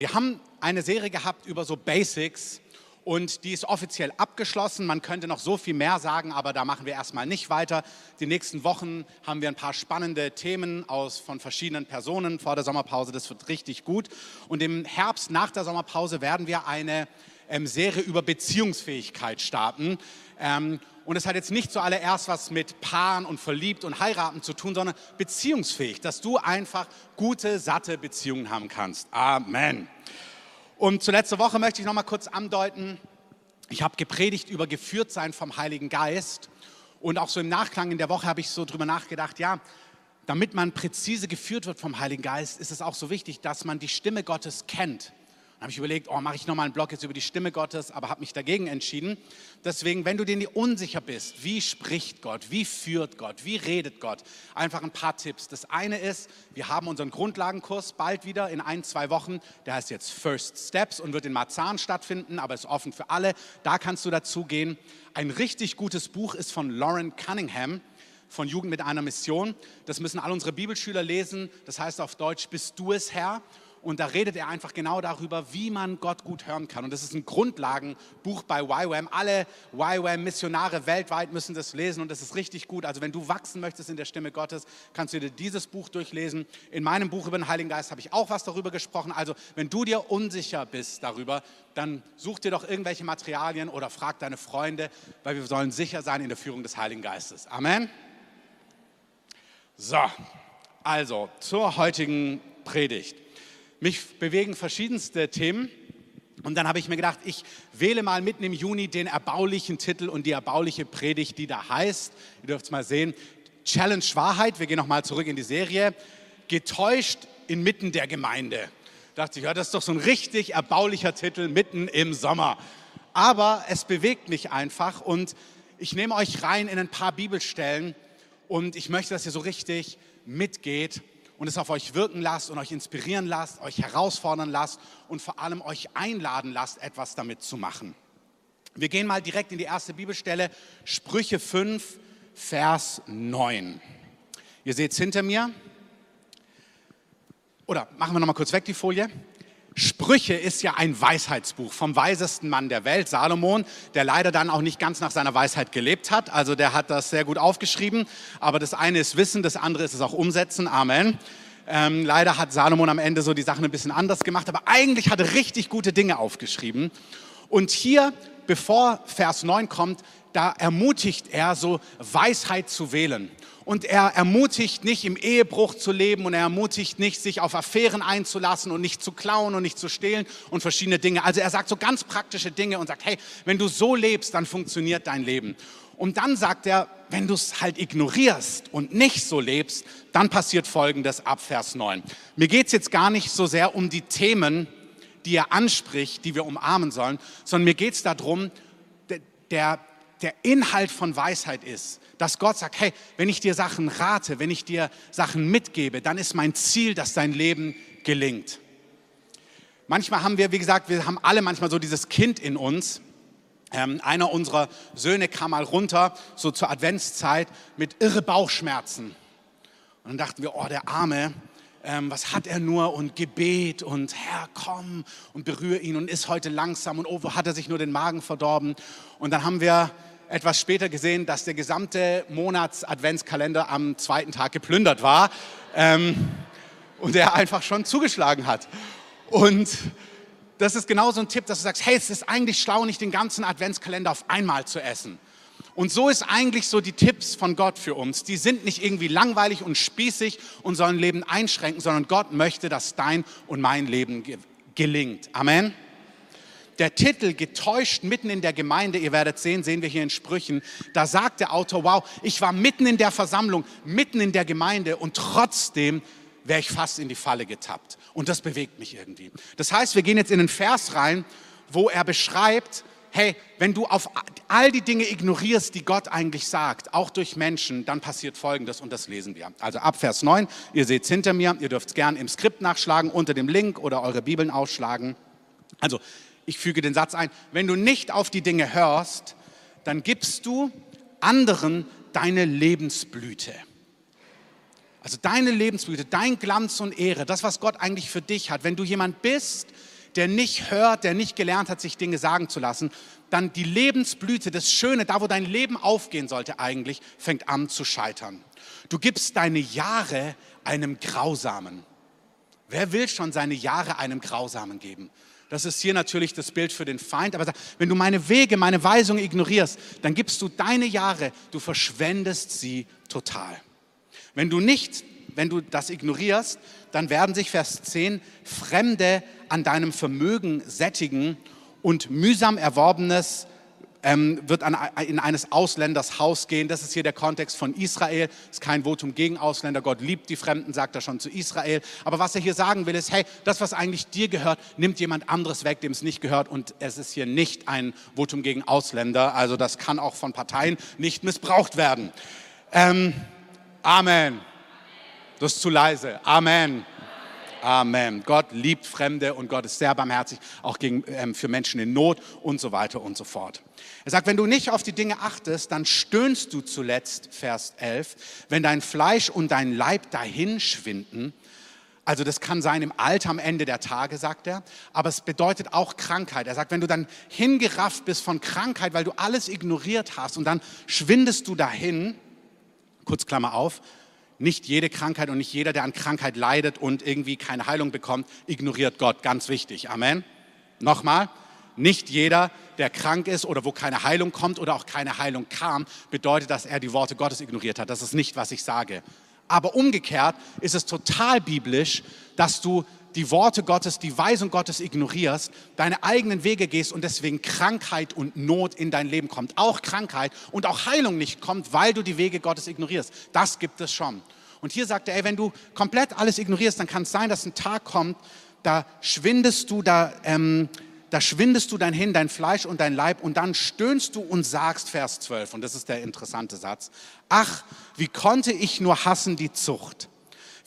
Wir haben eine Serie gehabt über so Basics und die ist offiziell abgeschlossen. Man könnte noch so viel mehr sagen, aber da machen wir erstmal nicht weiter. Die nächsten Wochen haben wir ein paar spannende Themen aus, von verschiedenen Personen vor der Sommerpause. Das wird richtig gut. Und im Herbst nach der Sommerpause werden wir eine Serie über Beziehungsfähigkeit starten. Ähm, und es hat jetzt nicht zuallererst was mit Paaren und Verliebt und Heiraten zu tun, sondern beziehungsfähig, dass du einfach gute, satte Beziehungen haben kannst. Amen. Und zur letzten Woche möchte ich noch mal kurz andeuten, ich habe gepredigt über geführt sein vom Heiligen Geist. Und auch so im Nachklang in der Woche habe ich so drüber nachgedacht, ja, damit man präzise geführt wird vom Heiligen Geist, ist es auch so wichtig, dass man die Stimme Gottes kennt. Dann habe ich überlegt, oh, mache ich nochmal einen Blog jetzt über die Stimme Gottes, aber habe mich dagegen entschieden. Deswegen, wenn du dir unsicher bist, wie spricht Gott, wie führt Gott, wie redet Gott, einfach ein paar Tipps. Das eine ist, wir haben unseren Grundlagenkurs bald wieder in ein, zwei Wochen. Der heißt jetzt First Steps und wird in Marzahn stattfinden, aber ist offen für alle. Da kannst du dazu gehen. Ein richtig gutes Buch ist von Lauren Cunningham von Jugend mit einer Mission. Das müssen alle unsere Bibelschüler lesen. Das heißt auf Deutsch, bist du es Herr? Und da redet er einfach genau darüber, wie man Gott gut hören kann. Und das ist ein Grundlagenbuch bei YWAM. Alle YWAM-Missionare weltweit müssen das lesen und das ist richtig gut. Also wenn du wachsen möchtest in der Stimme Gottes, kannst du dir dieses Buch durchlesen. In meinem Buch über den Heiligen Geist habe ich auch was darüber gesprochen. Also wenn du dir unsicher bist darüber, dann such dir doch irgendwelche Materialien oder frag deine Freunde, weil wir sollen sicher sein in der Führung des Heiligen Geistes. Amen. So, also zur heutigen Predigt. Mich bewegen verschiedenste Themen. Und dann habe ich mir gedacht, ich wähle mal mitten im Juni den erbaulichen Titel und die erbauliche Predigt, die da heißt, ihr dürft es mal sehen, Challenge Wahrheit, wir gehen nochmal zurück in die Serie, getäuscht inmitten der Gemeinde. Da dachte ich, ja, das ist doch so ein richtig erbaulicher Titel mitten im Sommer. Aber es bewegt mich einfach und ich nehme euch rein in ein paar Bibelstellen und ich möchte, dass ihr so richtig mitgeht und es auf euch wirken lasst und euch inspirieren lasst, euch herausfordern lasst und vor allem euch einladen lasst, etwas damit zu machen. Wir gehen mal direkt in die erste Bibelstelle, Sprüche 5, Vers 9. Ihr seht es hinter mir. Oder machen wir noch mal kurz weg die Folie. Sprüche ist ja ein Weisheitsbuch vom weisesten Mann der Welt, Salomon, der leider dann auch nicht ganz nach seiner Weisheit gelebt hat. Also der hat das sehr gut aufgeschrieben. Aber das eine ist Wissen, das andere ist es auch Umsetzen. Amen. Ähm, leider hat Salomon am Ende so die Sachen ein bisschen anders gemacht, aber eigentlich hat er richtig gute Dinge aufgeschrieben. Und hier, bevor Vers 9 kommt, da ermutigt er so Weisheit zu wählen und er ermutigt nicht, im Ehebruch zu leben und er ermutigt nicht, sich auf Affären einzulassen und nicht zu klauen und nicht zu stehlen und verschiedene Dinge. Also er sagt so ganz praktische Dinge und sagt, hey, wenn du so lebst, dann funktioniert dein Leben. Und dann sagt er, wenn du es halt ignorierst und nicht so lebst, dann passiert Folgendes ab Vers 9. Mir geht es jetzt gar nicht so sehr um die Themen, die er anspricht, die wir umarmen sollen, sondern mir geht es darum, der, der Inhalt von Weisheit ist, dass Gott sagt, hey, wenn ich dir Sachen rate, wenn ich dir Sachen mitgebe, dann ist mein Ziel, dass dein Leben gelingt. Manchmal haben wir, wie gesagt, wir haben alle manchmal so dieses Kind in uns. Ähm, einer unserer Söhne kam mal runter, so zur Adventszeit, mit irre Bauchschmerzen. Und dann dachten wir, oh, der Arme, ähm, was hat er nur und Gebet und Herr, komm und berühre ihn und ist heute langsam und oh, wo hat er sich nur den Magen verdorben. Und dann haben wir etwas später gesehen, dass der gesamte Monats-Adventskalender am zweiten Tag geplündert war ähm, und er einfach schon zugeschlagen hat. Und das ist genau so ein Tipp, dass du sagst, hey, es ist eigentlich schlau, nicht den ganzen Adventskalender auf einmal zu essen. Und so ist eigentlich so die Tipps von Gott für uns. Die sind nicht irgendwie langweilig und spießig und sollen Leben einschränken, sondern Gott möchte, dass dein und mein Leben gelingt. Amen der Titel getäuscht mitten in der Gemeinde, ihr werdet sehen, sehen wir hier in Sprüchen, da sagt der Autor, wow, ich war mitten in der Versammlung, mitten in der Gemeinde und trotzdem wäre ich fast in die Falle getappt. Und das bewegt mich irgendwie. Das heißt, wir gehen jetzt in einen Vers rein, wo er beschreibt, hey, wenn du auf all die Dinge ignorierst, die Gott eigentlich sagt, auch durch Menschen, dann passiert Folgendes und das lesen wir. Also ab Vers 9, ihr seht es hinter mir, ihr dürft es gern im Skript nachschlagen, unter dem Link oder eure Bibeln ausschlagen. Also ich füge den Satz ein, wenn du nicht auf die Dinge hörst, dann gibst du anderen deine Lebensblüte. Also deine Lebensblüte, dein Glanz und Ehre, das, was Gott eigentlich für dich hat. Wenn du jemand bist, der nicht hört, der nicht gelernt hat, sich Dinge sagen zu lassen, dann die Lebensblüte, das Schöne, da wo dein Leben aufgehen sollte eigentlich, fängt an zu scheitern. Du gibst deine Jahre einem Grausamen. Wer will schon seine Jahre einem Grausamen geben? Das ist hier natürlich das Bild für den Feind. Aber wenn du meine Wege, meine Weisungen ignorierst, dann gibst du deine Jahre, du verschwendest sie total. Wenn du nicht, wenn du das ignorierst, dann werden sich Vers 10 Fremde an deinem Vermögen sättigen und mühsam erworbenes ähm, wird an, in eines Ausländers Haus gehen. Das ist hier der Kontext von Israel. Ist kein Votum gegen Ausländer. Gott liebt die Fremden, sagt er schon zu Israel. Aber was er hier sagen will, ist, hey, das, was eigentlich dir gehört, nimmt jemand anderes weg, dem es nicht gehört. Und es ist hier nicht ein Votum gegen Ausländer. Also das kann auch von Parteien nicht missbraucht werden. Ähm, Amen. Das ist zu leise. Amen. Amen. Gott liebt Fremde und Gott ist sehr barmherzig, auch gegen, ähm, für Menschen in Not und so weiter und so fort. Er sagt, wenn du nicht auf die Dinge achtest, dann stöhnst du zuletzt, Vers 11, wenn dein Fleisch und dein Leib dahin schwinden. Also das kann sein im Alter am Ende der Tage, sagt er, aber es bedeutet auch Krankheit. Er sagt, wenn du dann hingerafft bist von Krankheit, weil du alles ignoriert hast und dann schwindest du dahin, kurz Klammer auf, nicht jede Krankheit und nicht jeder, der an Krankheit leidet und irgendwie keine Heilung bekommt, ignoriert Gott. Ganz wichtig. Amen. Nochmal, nicht jeder, der krank ist oder wo keine Heilung kommt oder auch keine Heilung kam, bedeutet, dass er die Worte Gottes ignoriert hat. Das ist nicht, was ich sage. Aber umgekehrt ist es total biblisch, dass du die Worte Gottes, die Weisung Gottes ignorierst, deine eigenen Wege gehst und deswegen Krankheit und Not in dein Leben kommt. Auch Krankheit und auch Heilung nicht kommt, weil du die Wege Gottes ignorierst. Das gibt es schon. Und hier sagt er, ey, wenn du komplett alles ignorierst, dann kann es sein, dass ein Tag kommt, da schwindest du, da, ähm, da schwindest du dein Hin, dein Fleisch und dein Leib und dann stöhnst du und sagst, Vers 12, und das ist der interessante Satz, ach, wie konnte ich nur hassen die Zucht?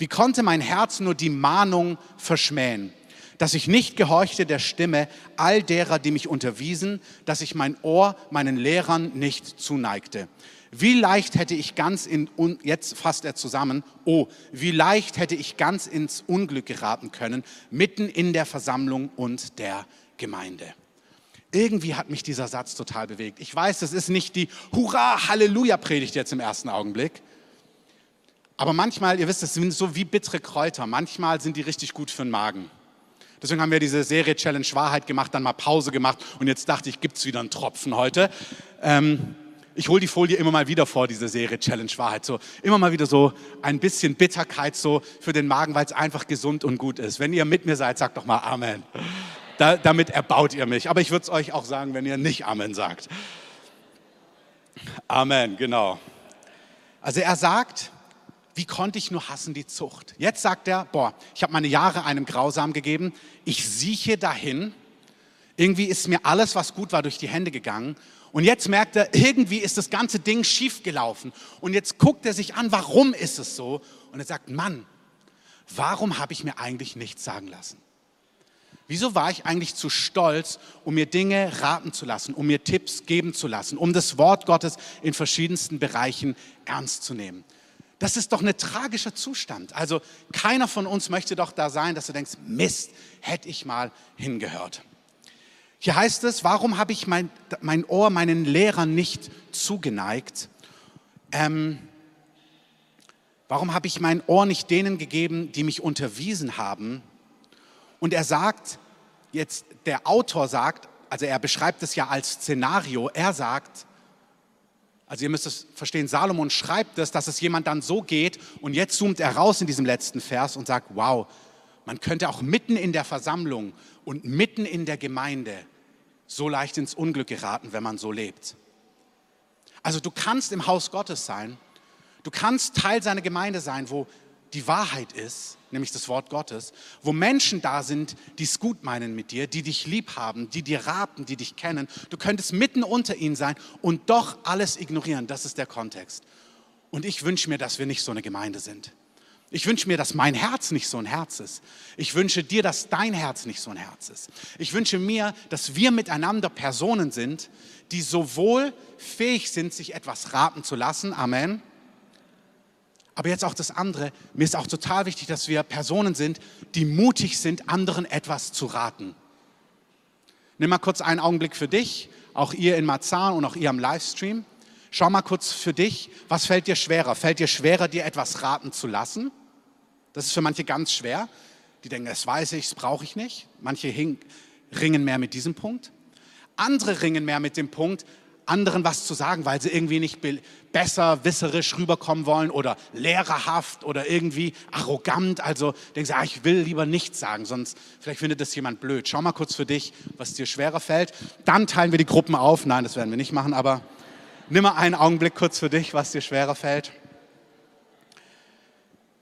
Wie konnte mein Herz nur die Mahnung verschmähen? Dass ich nicht gehorchte der Stimme all derer, die mich unterwiesen, dass ich mein Ohr meinen Lehrern nicht zuneigte. Wie leicht hätte ich ganz in, jetzt fasst er zusammen, oh, wie leicht hätte ich ganz ins Unglück geraten können, mitten in der Versammlung und der Gemeinde. Irgendwie hat mich dieser Satz total bewegt. Ich weiß, das ist nicht die Hurra, Halleluja Predigt jetzt im ersten Augenblick. Aber manchmal, ihr wisst, das sind so wie bittere Kräuter. Manchmal sind die richtig gut für den Magen. Deswegen haben wir diese Serie Challenge Wahrheit gemacht, dann mal Pause gemacht und jetzt dachte ich, gibt es wieder einen Tropfen heute. Ähm, ich hole die Folie immer mal wieder vor, diese Serie Challenge Wahrheit. So, immer mal wieder so ein bisschen Bitterkeit so für den Magen, weil es einfach gesund und gut ist. Wenn ihr mit mir seid, sagt doch mal Amen. Da, damit erbaut ihr mich. Aber ich würde es euch auch sagen, wenn ihr nicht Amen sagt. Amen, genau. Also er sagt, wie konnte ich nur hassen die Zucht? Jetzt sagt er, boah, ich habe meine Jahre einem Grausam gegeben, ich sieche dahin, irgendwie ist mir alles, was gut war, durch die Hände gegangen und jetzt merkt er, irgendwie ist das ganze Ding schief gelaufen. Und jetzt guckt er sich an, warum ist es so? Und er sagt, Mann, warum habe ich mir eigentlich nichts sagen lassen? Wieso war ich eigentlich zu stolz, um mir Dinge raten zu lassen, um mir Tipps geben zu lassen, um das Wort Gottes in verschiedensten Bereichen ernst zu nehmen? Das ist doch ein tragischer Zustand. Also keiner von uns möchte doch da sein, dass du denkst, Mist, hätte ich mal hingehört. Hier heißt es, warum habe ich mein, mein Ohr meinen Lehrern nicht zugeneigt? Ähm, warum habe ich mein Ohr nicht denen gegeben, die mich unterwiesen haben? Und er sagt, jetzt der Autor sagt, also er beschreibt es ja als Szenario, er sagt, also ihr müsst es verstehen, Salomon schreibt es, dass es jemand dann so geht und jetzt zoomt er raus in diesem letzten Vers und sagt, wow, man könnte auch mitten in der Versammlung und mitten in der Gemeinde so leicht ins Unglück geraten, wenn man so lebt. Also du kannst im Haus Gottes sein, du kannst Teil seiner Gemeinde sein, wo die Wahrheit ist, nämlich das Wort Gottes, wo Menschen da sind, die es gut meinen mit dir, die dich lieb haben, die dir raten, die dich kennen. Du könntest mitten unter ihnen sein und doch alles ignorieren. Das ist der Kontext. Und ich wünsche mir, dass wir nicht so eine Gemeinde sind. Ich wünsche mir, dass mein Herz nicht so ein Herz ist. Ich wünsche dir, dass dein Herz nicht so ein Herz ist. Ich wünsche mir, dass wir miteinander Personen sind, die sowohl fähig sind, sich etwas raten zu lassen. Amen aber jetzt auch das andere. Mir ist auch total wichtig, dass wir Personen sind, die mutig sind, anderen etwas zu raten. Nimm mal kurz einen Augenblick für dich, auch ihr in Marzahn und auch ihr am Livestream. Schau mal kurz für dich, was fällt dir schwerer? Fällt dir schwerer, dir etwas raten zu lassen? Das ist für manche ganz schwer. Die denken, das weiß ich, das brauche ich nicht. Manche ringen mehr mit diesem Punkt. Andere ringen mehr mit dem Punkt, anderen was zu sagen, weil sie irgendwie nicht besser, wisserisch rüberkommen wollen oder lehrerhaft oder irgendwie arrogant. Also denken sie, ah, ich will lieber nichts sagen, sonst vielleicht findet das jemand blöd. Schau mal kurz für dich, was dir schwerer fällt. Dann teilen wir die Gruppen auf. Nein, das werden wir nicht machen, aber nimm mal einen Augenblick kurz für dich, was dir schwerer fällt.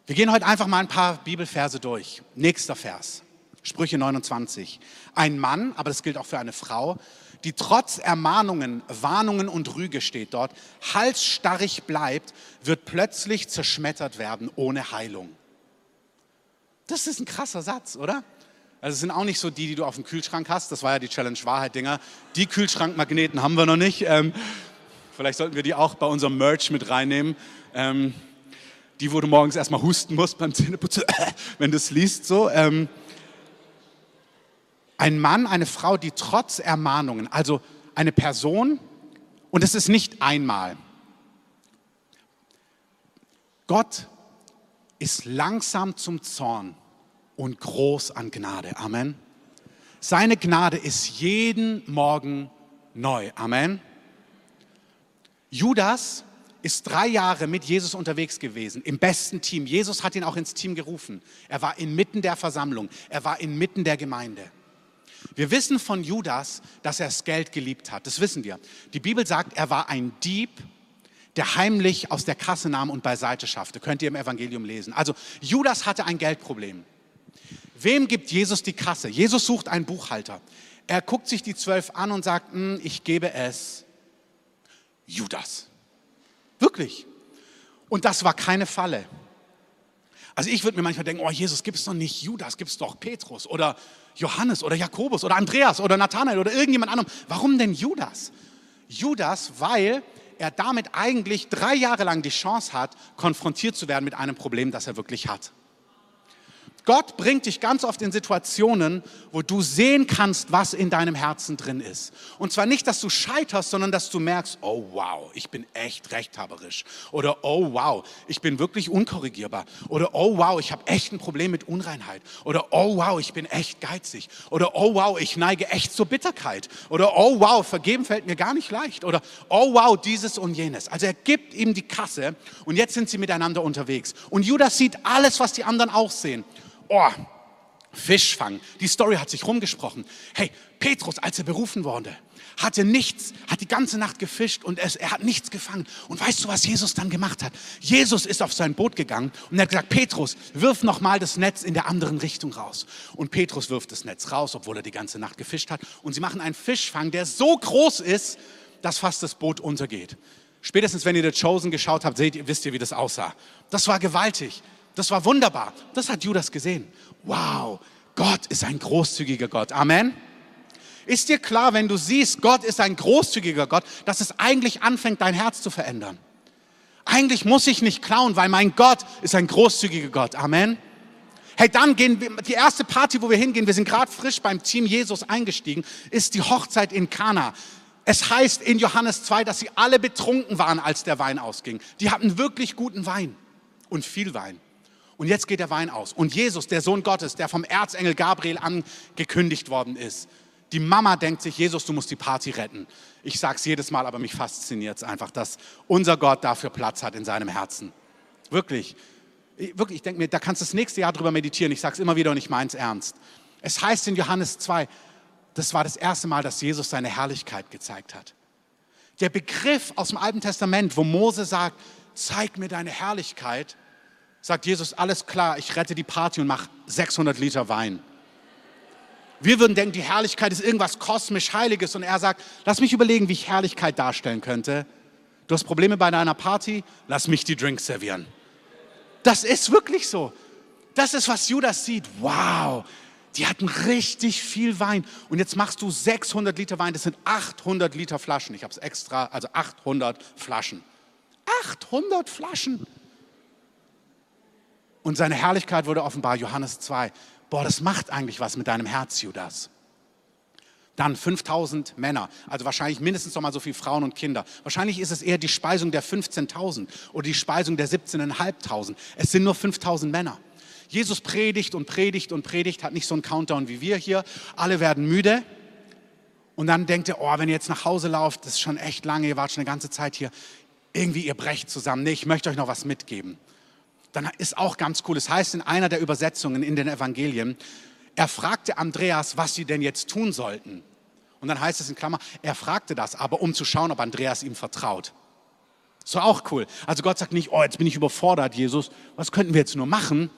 Wir gehen heute einfach mal ein paar Bibelverse durch. Nächster Vers, Sprüche 29. Ein Mann, aber das gilt auch für eine Frau, die trotz Ermahnungen, Warnungen und Rüge steht dort, halsstarrig bleibt, wird plötzlich zerschmettert werden ohne Heilung. Das ist ein krasser Satz, oder? Also es sind auch nicht so die, die du auf dem Kühlschrank hast. Das war ja die Challenge Wahrheit-Dinger. Die Kühlschrankmagneten haben wir noch nicht. Ähm, vielleicht sollten wir die auch bei unserem Merch mit reinnehmen. Ähm, die, wo du morgens erstmal husten musst beim Zähneputzen, wenn du es liest so. Ähm, ein Mann, eine Frau, die trotz Ermahnungen, also eine Person, und es ist nicht einmal. Gott ist langsam zum Zorn und groß an Gnade. Amen. Seine Gnade ist jeden Morgen neu. Amen. Judas ist drei Jahre mit Jesus unterwegs gewesen, im besten Team. Jesus hat ihn auch ins Team gerufen. Er war inmitten der Versammlung, er war inmitten der Gemeinde. Wir wissen von Judas, dass er das Geld geliebt hat. Das wissen wir. Die Bibel sagt, er war ein Dieb, der heimlich aus der Kasse nahm und beiseite schaffte. Könnt ihr im Evangelium lesen. Also Judas hatte ein Geldproblem. Wem gibt Jesus die Kasse? Jesus sucht einen Buchhalter. Er guckt sich die zwölf an und sagt, hm, ich gebe es Judas. Wirklich. Und das war keine Falle. Also ich würde mir manchmal denken, oh Jesus, gibt es doch nicht Judas, gibt es doch Petrus oder Johannes oder Jakobus oder Andreas oder Nathanael oder irgendjemand anderem. Warum denn Judas? Judas, weil er damit eigentlich drei Jahre lang die Chance hat, konfrontiert zu werden mit einem Problem, das er wirklich hat. Gott bringt dich ganz oft in Situationen, wo du sehen kannst, was in deinem Herzen drin ist. Und zwar nicht, dass du scheiterst, sondern dass du merkst, oh wow, ich bin echt rechthaberisch. Oder oh wow, ich bin wirklich unkorrigierbar. Oder oh wow, ich habe echt ein Problem mit Unreinheit. Oder oh wow, ich bin echt geizig. Oder oh wow, ich neige echt zur Bitterkeit. Oder oh wow, vergeben fällt mir gar nicht leicht. Oder oh wow, dieses und jenes. Also er gibt ihm die Kasse und jetzt sind sie miteinander unterwegs. Und Judas sieht alles, was die anderen auch sehen oh, Fischfang. Die Story hat sich rumgesprochen. Hey, Petrus, als er berufen wurde, hatte nichts, hat die ganze Nacht gefischt und es, er hat nichts gefangen. Und weißt du, was Jesus dann gemacht hat? Jesus ist auf sein Boot gegangen und er hat gesagt, Petrus, wirf nochmal das Netz in der anderen Richtung raus. Und Petrus wirft das Netz raus, obwohl er die ganze Nacht gefischt hat. Und sie machen einen Fischfang, der so groß ist, dass fast das Boot untergeht. Spätestens, wenn ihr The Chosen geschaut habt, seht wisst ihr, wie das aussah. Das war gewaltig. Das war wunderbar. Das hat Judas gesehen. Wow, Gott ist ein großzügiger Gott. Amen. Ist dir klar, wenn du siehst, Gott ist ein großzügiger Gott, dass es eigentlich anfängt, dein Herz zu verändern? Eigentlich muss ich nicht klauen, weil mein Gott ist ein großzügiger Gott. Amen. Hey, dann gehen wir, die erste Party, wo wir hingehen, wir sind gerade frisch beim Team Jesus eingestiegen, ist die Hochzeit in Kana. Es heißt in Johannes 2, dass sie alle betrunken waren, als der Wein ausging. Die hatten wirklich guten Wein und viel Wein. Und jetzt geht der Wein aus. Und Jesus, der Sohn Gottes, der vom Erzengel Gabriel angekündigt worden ist, die Mama denkt sich, Jesus, du musst die Party retten. Ich sage es jedes Mal, aber mich fasziniert es einfach, dass unser Gott dafür Platz hat in seinem Herzen. Wirklich. Wirklich, ich denke mir, da kannst du das nächste Jahr drüber meditieren. Ich sage es immer wieder und ich meine es ernst. Es heißt in Johannes 2, das war das erste Mal, dass Jesus seine Herrlichkeit gezeigt hat. Der Begriff aus dem Alten Testament, wo Mose sagt, zeig mir deine Herrlichkeit, sagt Jesus, alles klar, ich rette die Party und mache 600 Liter Wein. Wir würden denken, die Herrlichkeit ist irgendwas kosmisch Heiliges und er sagt, lass mich überlegen, wie ich Herrlichkeit darstellen könnte. Du hast Probleme bei deiner Party, lass mich die Drinks servieren. Das ist wirklich so. Das ist, was Judas sieht. Wow, die hatten richtig viel Wein. Und jetzt machst du 600 Liter Wein, das sind 800 Liter Flaschen. Ich habe es extra, also 800 Flaschen. 800 Flaschen und seine Herrlichkeit wurde offenbar, Johannes 2. Boah, das macht eigentlich was mit deinem Herz, Judas. Dann 5000 Männer, also wahrscheinlich mindestens noch mal so viele Frauen und Kinder. Wahrscheinlich ist es eher die Speisung der 15.000 oder die Speisung der 17.500. Es sind nur 5000 Männer. Jesus predigt und predigt und predigt, hat nicht so einen Countdown wie wir hier. Alle werden müde. Und dann denkt er, oh, wenn ihr jetzt nach Hause lauft, das ist schon echt lange, ihr wart schon eine ganze Zeit hier. Irgendwie, ihr brecht zusammen. Nee, ich möchte euch noch was mitgeben. Dann ist auch ganz cool. Es das heißt in einer der Übersetzungen in den Evangelien, er fragte Andreas, was sie denn jetzt tun sollten. Und dann heißt es in Klammer, er fragte das aber, um zu schauen, ob Andreas ihm vertraut. So auch cool. Also Gott sagt nicht, oh, jetzt bin ich überfordert, Jesus, was könnten wir jetzt nur machen?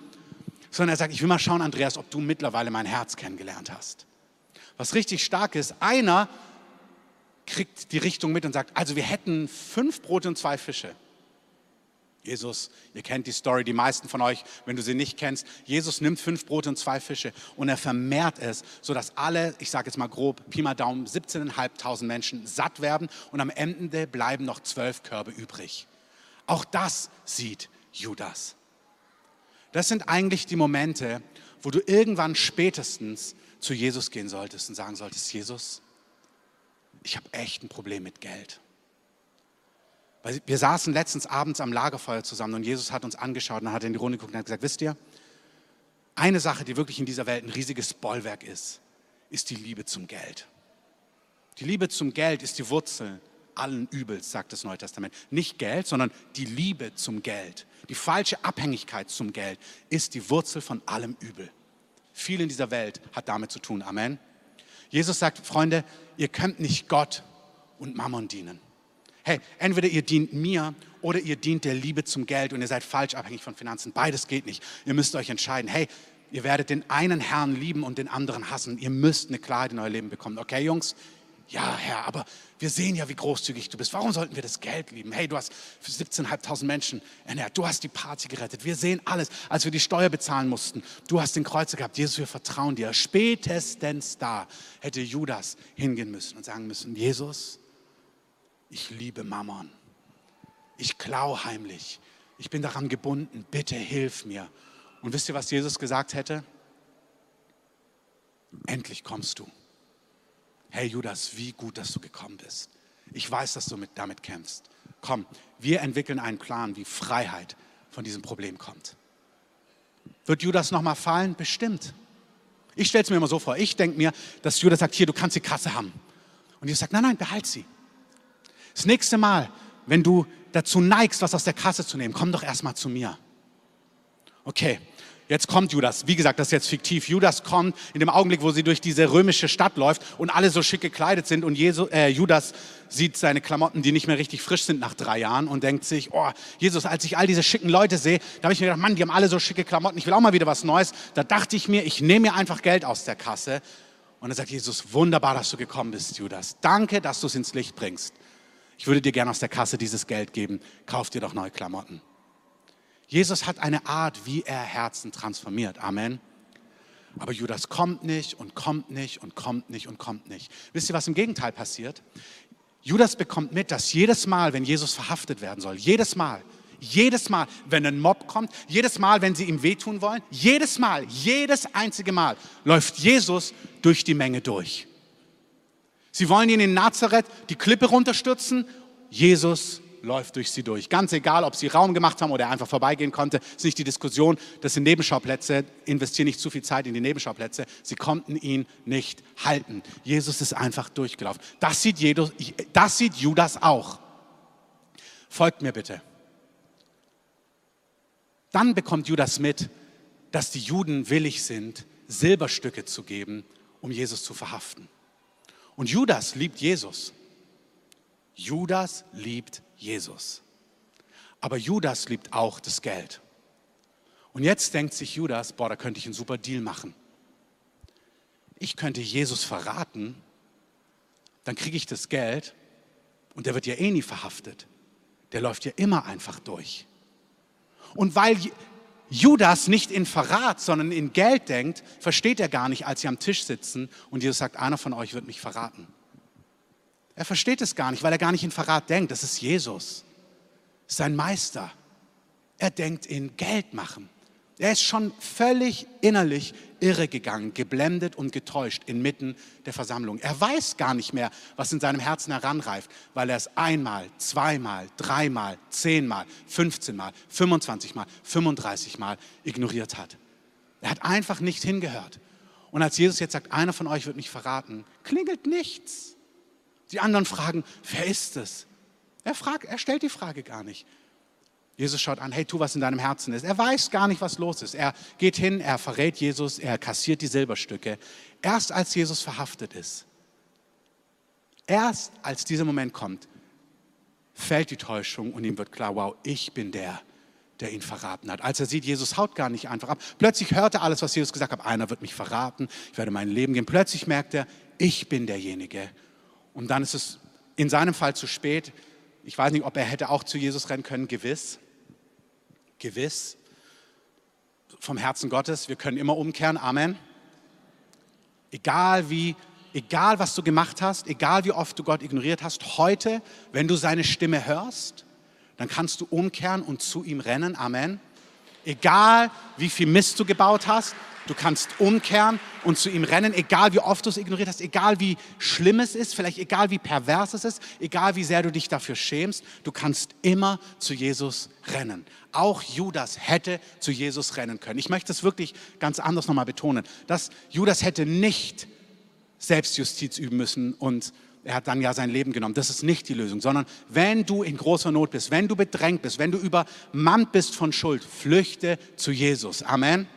Sondern er sagt, ich will mal schauen, Andreas, ob du mittlerweile mein Herz kennengelernt hast. Was richtig stark ist, einer kriegt die Richtung mit und sagt, also wir hätten fünf Brote und zwei Fische. Jesus, ihr kennt die Story, die meisten von euch, wenn du sie nicht kennst. Jesus nimmt fünf Brote und zwei Fische und er vermehrt es, sodass alle, ich sage jetzt mal grob, Pi mal Daumen, 17.500 Menschen satt werden und am Ende bleiben noch zwölf Körbe übrig. Auch das sieht Judas. Das sind eigentlich die Momente, wo du irgendwann spätestens zu Jesus gehen solltest und sagen solltest, Jesus, ich habe echt ein Problem mit Geld. Weil wir saßen letztens abends am Lagerfeuer zusammen und Jesus hat uns angeschaut und hat in die Runde geguckt und hat gesagt, wisst ihr, eine Sache, die wirklich in dieser Welt ein riesiges Bollwerk ist, ist die Liebe zum Geld. Die Liebe zum Geld ist die Wurzel allen Übels, sagt das Neue Testament. Nicht Geld, sondern die Liebe zum Geld. Die falsche Abhängigkeit zum Geld ist die Wurzel von allem Übel. Viel in dieser Welt hat damit zu tun. Amen. Jesus sagt, Freunde, ihr könnt nicht Gott und Mammon dienen. Hey, entweder ihr dient mir oder ihr dient der Liebe zum Geld und ihr seid falsch abhängig von Finanzen. Beides geht nicht. Ihr müsst euch entscheiden. Hey, ihr werdet den einen Herrn lieben und den anderen hassen. Ihr müsst eine Klarheit in euer Leben bekommen. Okay, Jungs? Ja, Herr, aber wir sehen ja, wie großzügig du bist. Warum sollten wir das Geld lieben? Hey, du hast für 17.500 Menschen ernährt. Du hast die Party gerettet. Wir sehen alles. Als wir die Steuer bezahlen mussten, du hast den Kreuzer gehabt. Jesus, wir vertrauen dir. Spätestens da hätte Judas hingehen müssen und sagen müssen, Jesus, ich liebe Mammon. Ich klau heimlich. Ich bin daran gebunden. Bitte hilf mir. Und wisst ihr, was Jesus gesagt hätte? Endlich kommst du. Hey Judas, wie gut, dass du gekommen bist. Ich weiß, dass du mit, damit kämpfst. Komm, wir entwickeln einen Plan, wie Freiheit von diesem Problem kommt. Wird Judas nochmal fallen? Bestimmt. Ich stelle es mir immer so vor. Ich denke mir, dass Judas sagt, hier, du kannst die Kasse haben. Und Jesus sagt, nein, nein, behalt sie. Das nächste Mal, wenn du dazu neigst, was aus der Kasse zu nehmen, komm doch erstmal zu mir. Okay, jetzt kommt Judas. Wie gesagt, das ist jetzt fiktiv. Judas kommt in dem Augenblick, wo sie durch diese römische Stadt läuft und alle so schick gekleidet sind und Jesu, äh, Judas sieht seine Klamotten, die nicht mehr richtig frisch sind nach drei Jahren und denkt sich, oh, Jesus, als ich all diese schicken Leute sehe, da habe ich mir gedacht, Mann, die haben alle so schicke Klamotten, ich will auch mal wieder was Neues. Da dachte ich mir, ich nehme mir einfach Geld aus der Kasse. Und dann sagt Jesus, wunderbar, dass du gekommen bist, Judas. Danke, dass du es ins Licht bringst ich würde dir gerne aus der Kasse dieses Geld geben, kauf dir doch neue Klamotten. Jesus hat eine Art, wie er Herzen transformiert. Amen. Aber Judas kommt nicht und kommt nicht und kommt nicht und kommt nicht. Wisst ihr, was im Gegenteil passiert? Judas bekommt mit, dass jedes Mal, wenn Jesus verhaftet werden soll, jedes Mal, jedes Mal, wenn ein Mob kommt, jedes Mal, wenn sie ihm wehtun wollen, jedes Mal, jedes einzige Mal läuft Jesus durch die Menge durch. Sie wollen ihn in Nazareth die Klippe runterstürzen. Jesus läuft durch sie durch. Ganz egal, ob sie Raum gemacht haben oder er einfach vorbeigehen konnte, ist nicht die Diskussion. Das sind Nebenschauplätze. Investieren nicht zu viel Zeit in die Nebenschauplätze. Sie konnten ihn nicht halten. Jesus ist einfach durchgelaufen. Das sieht, Jedos, das sieht Judas auch. Folgt mir bitte. Dann bekommt Judas mit, dass die Juden willig sind, Silberstücke zu geben, um Jesus zu verhaften. Und Judas liebt Jesus. Judas liebt Jesus. Aber Judas liebt auch das Geld. Und jetzt denkt sich Judas, boah, da könnte ich einen super Deal machen. Ich könnte Jesus verraten, dann kriege ich das Geld und der wird ja eh nie verhaftet. Der läuft ja immer einfach durch. Und weil Judas nicht in Verrat, sondern in Geld denkt, versteht er gar nicht, als sie am Tisch sitzen und Jesus sagt, einer von euch wird mich verraten. Er versteht es gar nicht, weil er gar nicht in Verrat denkt. Das ist Jesus, sein Meister. Er denkt in Geld machen. Er ist schon völlig innerlich irregegangen, geblendet und getäuscht inmitten der Versammlung. Er weiß gar nicht mehr, was in seinem Herzen heranreift, weil er es einmal, zweimal, dreimal, zehnmal, 15 Mal, 25 Mal, 35 Mal ignoriert hat. Er hat einfach nicht hingehört. Und als Jesus jetzt sagt, einer von euch wird mich verraten, klingelt nichts. Die anderen fragen, wer ist es? Er, fragt, er stellt die Frage gar nicht. Jesus schaut an, hey, tu, was in deinem Herzen ist. Er weiß gar nicht, was los ist. Er geht hin, er verrät Jesus, er kassiert die Silberstücke. Erst als Jesus verhaftet ist, erst als dieser Moment kommt, fällt die Täuschung und ihm wird klar, wow, ich bin der, der ihn verraten hat. Als er sieht, Jesus haut gar nicht einfach ab. Plötzlich hört er alles, was Jesus gesagt hat. Einer wird mich verraten, ich werde mein Leben geben. Plötzlich merkt er, ich bin derjenige. Und dann ist es in seinem Fall zu spät. Ich weiß nicht, ob er hätte auch zu Jesus rennen können, gewiss. Gewiss. Vom Herzen Gottes, wir können immer umkehren. Amen. Egal wie, egal was du gemacht hast, egal wie oft du Gott ignoriert hast, heute, wenn du seine Stimme hörst, dann kannst du umkehren und zu ihm rennen. Amen. Egal wie viel Mist du gebaut hast, Du kannst umkehren und zu ihm rennen, egal wie oft du es ignoriert hast, egal wie schlimm es ist, vielleicht egal wie pervers es ist, egal wie sehr du dich dafür schämst. Du kannst immer zu Jesus rennen. Auch Judas hätte zu Jesus rennen können. Ich möchte es wirklich ganz anders nochmal betonen, dass Judas hätte nicht Selbstjustiz üben müssen und er hat dann ja sein Leben genommen. Das ist nicht die Lösung, sondern wenn du in großer Not bist, wenn du bedrängt bist, wenn du übermannt bist von Schuld, flüchte zu Jesus. Amen.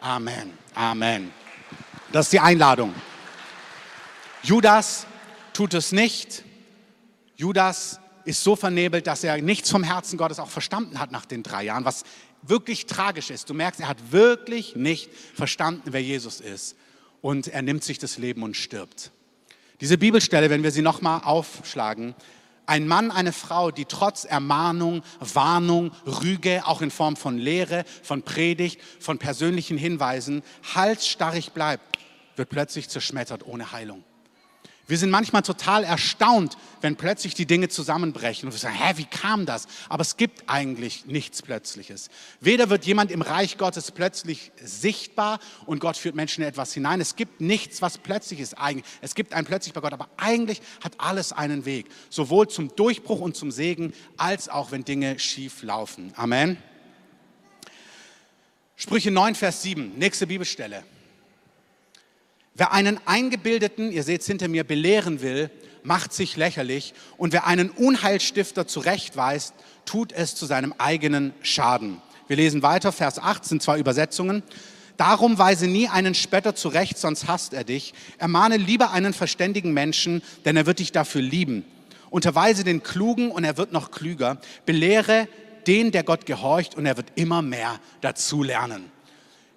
Amen. Amen. Das ist die Einladung. Judas tut es nicht. Judas ist so vernebelt, dass er nichts vom Herzen Gottes auch verstanden hat nach den drei Jahren, was wirklich tragisch ist. Du merkst, er hat wirklich nicht verstanden, wer Jesus ist. Und er nimmt sich das Leben und stirbt. Diese Bibelstelle, wenn wir sie nochmal aufschlagen, ein Mann, eine Frau, die trotz Ermahnung, Warnung, Rüge, auch in Form von Lehre, von Predigt, von persönlichen Hinweisen, halsstarrig bleibt, wird plötzlich zerschmettert ohne Heilung. Wir sind manchmal total erstaunt, wenn plötzlich die Dinge zusammenbrechen und wir sagen, hä, wie kam das? Aber es gibt eigentlich nichts Plötzliches. Weder wird jemand im Reich Gottes plötzlich sichtbar und Gott führt Menschen in etwas hinein. Es gibt nichts, was plötzlich ist. Es gibt ein plötzlich bei Gott, aber eigentlich hat alles einen Weg. Sowohl zum Durchbruch und zum Segen, als auch wenn Dinge schief laufen. Amen. Sprüche 9, Vers 7, nächste Bibelstelle. Wer einen Eingebildeten, ihr seht es hinter mir, belehren will, macht sich lächerlich. Und wer einen Unheilstifter zurechtweist, tut es zu seinem eigenen Schaden. Wir lesen weiter, Vers 8 sind zwei Übersetzungen. Darum weise nie einen Spötter zurecht, sonst hasst er dich. Ermahne lieber einen verständigen Menschen, denn er wird dich dafür lieben. Unterweise den Klugen und er wird noch klüger. Belehre den, der Gott gehorcht und er wird immer mehr dazu lernen.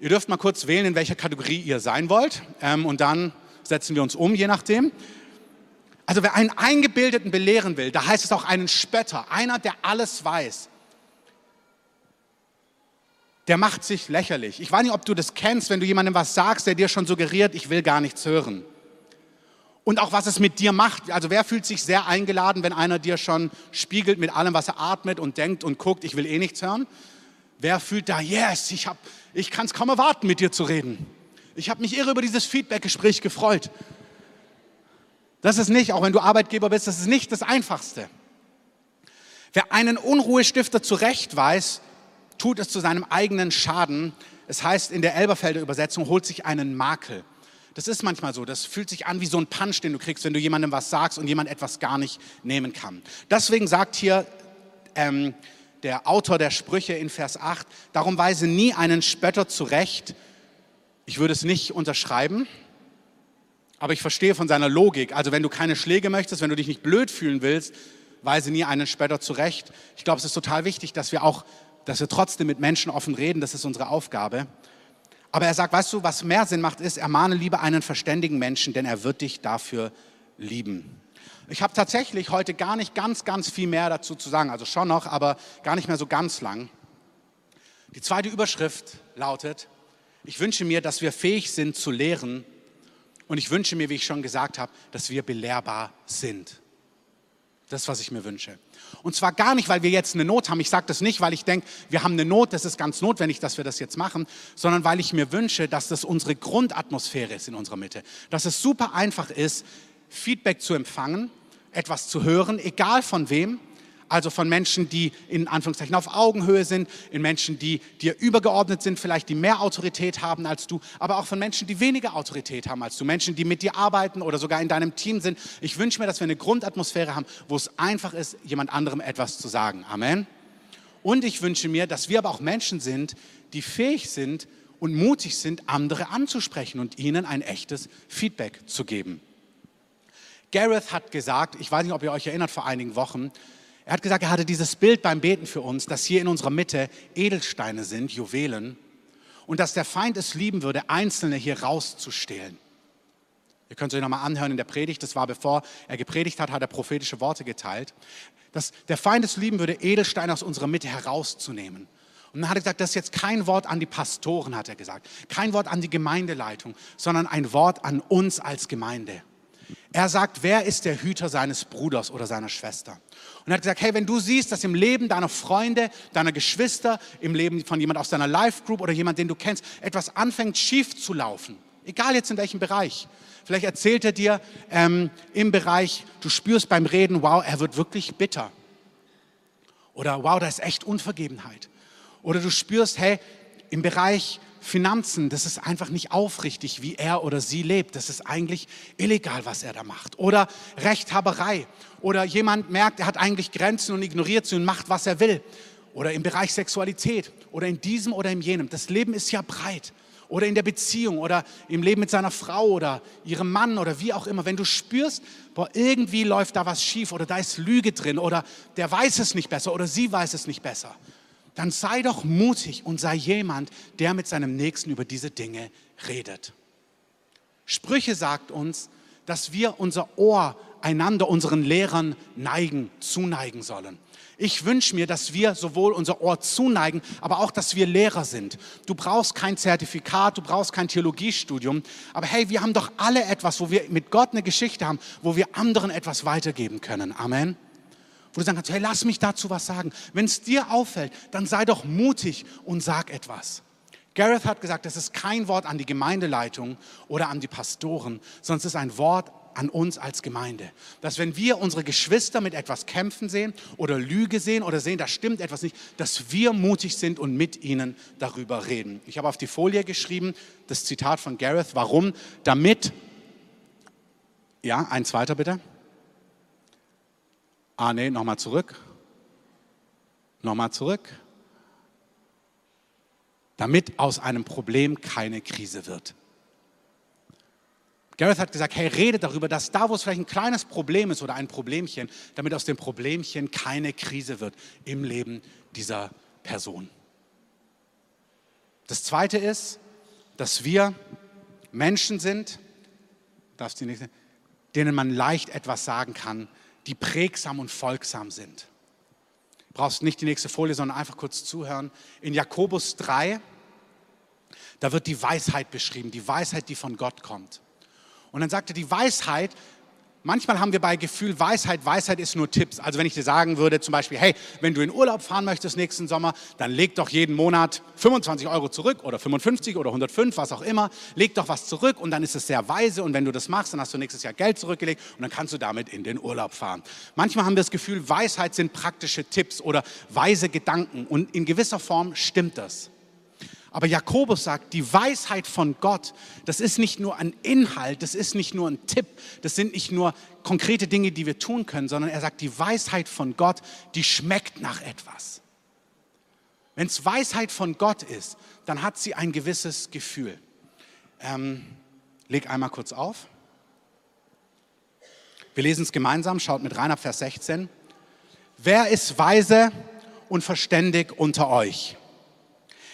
Ihr dürft mal kurz wählen, in welcher Kategorie ihr sein wollt. Ähm, und dann setzen wir uns um, je nachdem. Also wer einen Eingebildeten belehren will, da heißt es auch einen Spötter, einer, der alles weiß. Der macht sich lächerlich. Ich weiß nicht, ob du das kennst, wenn du jemandem was sagst, der dir schon suggeriert, ich will gar nichts hören. Und auch was es mit dir macht. Also wer fühlt sich sehr eingeladen, wenn einer dir schon spiegelt mit allem, was er atmet und denkt und guckt, ich will eh nichts hören? Wer fühlt da, yes, ich, ich kann es kaum erwarten, mit dir zu reden. Ich habe mich irre über dieses Feedback-Gespräch gefreut. Das ist nicht, auch wenn du Arbeitgeber bist, das ist nicht das Einfachste. Wer einen Unruhestifter zurechtweist, tut es zu seinem eigenen Schaden. Es heißt in der Elberfelder Übersetzung, holt sich einen Makel. Das ist manchmal so. Das fühlt sich an wie so ein Punch, den du kriegst, wenn du jemandem was sagst und jemand etwas gar nicht nehmen kann. Deswegen sagt hier ähm, der Autor der Sprüche in Vers 8, darum weise nie einen Spötter zurecht. Ich würde es nicht unterschreiben, aber ich verstehe von seiner Logik. Also wenn du keine Schläge möchtest, wenn du dich nicht blöd fühlen willst, weise nie einen Spötter zurecht. Ich glaube, es ist total wichtig, dass wir auch, dass wir trotzdem mit Menschen offen reden. Das ist unsere Aufgabe. Aber er sagt, weißt du, was mehr Sinn macht, ist, ermahne lieber einen verständigen Menschen, denn er wird dich dafür lieben. Ich habe tatsächlich heute gar nicht ganz, ganz viel mehr dazu zu sagen. Also schon noch, aber gar nicht mehr so ganz lang. Die zweite Überschrift lautet, ich wünsche mir, dass wir fähig sind zu lehren und ich wünsche mir, wie ich schon gesagt habe, dass wir belehrbar sind. Das was ich mir wünsche. Und zwar gar nicht, weil wir jetzt eine Not haben. Ich sage das nicht, weil ich denke, wir haben eine Not, das ist ganz notwendig, dass wir das jetzt machen, sondern weil ich mir wünsche, dass das unsere Grundatmosphäre ist in unserer Mitte. Dass es super einfach ist, Feedback zu empfangen, etwas zu hören, egal von wem, also von Menschen, die in Anführungszeichen auf Augenhöhe sind, in Menschen, die dir übergeordnet sind, vielleicht die mehr Autorität haben als du, aber auch von Menschen, die weniger Autorität haben als du, Menschen, die mit dir arbeiten oder sogar in deinem Team sind. Ich wünsche mir, dass wir eine Grundatmosphäre haben, wo es einfach ist, jemand anderem etwas zu sagen. Amen. Und ich wünsche mir, dass wir aber auch Menschen sind, die fähig sind und mutig sind, andere anzusprechen und ihnen ein echtes Feedback zu geben. Gareth hat gesagt, ich weiß nicht, ob ihr euch erinnert, vor einigen Wochen, er hat gesagt, er hatte dieses Bild beim Beten für uns, dass hier in unserer Mitte Edelsteine sind, Juwelen, und dass der Feind es lieben würde, einzelne hier rauszustehlen. Ihr könnt es euch nochmal anhören in der Predigt, das war bevor er gepredigt hat, hat er prophetische Worte geteilt. Dass der Feind es lieben würde, Edelsteine aus unserer Mitte herauszunehmen. Und dann hat er gesagt, das ist jetzt kein Wort an die Pastoren, hat er gesagt. Kein Wort an die Gemeindeleitung, sondern ein Wort an uns als Gemeinde. Er sagt, wer ist der Hüter seines Bruders oder seiner Schwester? Und er hat gesagt, hey, wenn du siehst, dass im Leben deiner Freunde, deiner Geschwister, im Leben von jemand aus deiner Life Group oder jemand, den du kennst, etwas anfängt schief zu laufen, egal jetzt in welchem Bereich. Vielleicht erzählt er dir ähm, im Bereich, du spürst beim Reden, wow, er wird wirklich bitter. Oder wow, da ist echt Unvergebenheit. Oder du spürst, hey, im Bereich Finanzen, das ist einfach nicht aufrichtig, wie er oder sie lebt. Das ist eigentlich illegal, was er da macht. Oder Rechthaberei. Oder jemand merkt, er hat eigentlich Grenzen und ignoriert sie und macht, was er will. Oder im Bereich Sexualität. Oder in diesem oder in jenem. Das Leben ist ja breit. Oder in der Beziehung oder im Leben mit seiner Frau oder ihrem Mann oder wie auch immer. Wenn du spürst, boah, irgendwie läuft da was schief oder da ist Lüge drin oder der weiß es nicht besser oder sie weiß es nicht besser dann sei doch mutig und sei jemand, der mit seinem Nächsten über diese Dinge redet. Sprüche sagt uns, dass wir unser Ohr einander, unseren Lehrern neigen, zuneigen sollen. Ich wünsche mir, dass wir sowohl unser Ohr zuneigen, aber auch, dass wir Lehrer sind. Du brauchst kein Zertifikat, du brauchst kein Theologiestudium, aber hey, wir haben doch alle etwas, wo wir mit Gott eine Geschichte haben, wo wir anderen etwas weitergeben können. Amen wo du sagen kannst, hey, lass mich dazu was sagen. Wenn es dir auffällt, dann sei doch mutig und sag etwas. Gareth hat gesagt, das ist kein Wort an die Gemeindeleitung oder an die Pastoren, sondern es ist ein Wort an uns als Gemeinde. Dass wenn wir unsere Geschwister mit etwas kämpfen sehen oder Lüge sehen oder sehen, da stimmt etwas nicht, dass wir mutig sind und mit ihnen darüber reden. Ich habe auf die Folie geschrieben, das Zitat von Gareth, warum? Damit, ja, ein zweiter bitte. Ah, nee, nochmal zurück. Nochmal zurück. Damit aus einem Problem keine Krise wird. Gareth hat gesagt, hey, rede darüber, dass da, wo es vielleicht ein kleines Problem ist oder ein Problemchen, damit aus dem Problemchen keine Krise wird im Leben dieser Person. Das Zweite ist, dass wir Menschen sind, denen man leicht etwas sagen kann, die prägsam und folgsam sind. Du brauchst nicht die nächste Folie, sondern einfach kurz zuhören. In Jakobus 3, da wird die Weisheit beschrieben, die Weisheit, die von Gott kommt. Und dann sagt er, die Weisheit Manchmal haben wir bei Gefühl Weisheit, Weisheit ist nur Tipps. Also wenn ich dir sagen würde, zum Beispiel, hey, wenn du in Urlaub fahren möchtest nächsten Sommer, dann leg doch jeden Monat 25 Euro zurück oder 55 oder 105, was auch immer. Leg doch was zurück und dann ist es sehr weise und wenn du das machst, dann hast du nächstes Jahr Geld zurückgelegt und dann kannst du damit in den Urlaub fahren. Manchmal haben wir das Gefühl, Weisheit sind praktische Tipps oder weise Gedanken und in gewisser Form stimmt das. Aber Jakobus sagt, die Weisheit von Gott, das ist nicht nur ein Inhalt, das ist nicht nur ein Tipp, das sind nicht nur konkrete Dinge, die wir tun können, sondern er sagt, die Weisheit von Gott, die schmeckt nach etwas. Wenn es Weisheit von Gott ist, dann hat sie ein gewisses Gefühl. Ähm, leg einmal kurz auf. Wir lesen es gemeinsam, schaut mit rein ab Vers 16. Wer ist weise und verständig unter euch?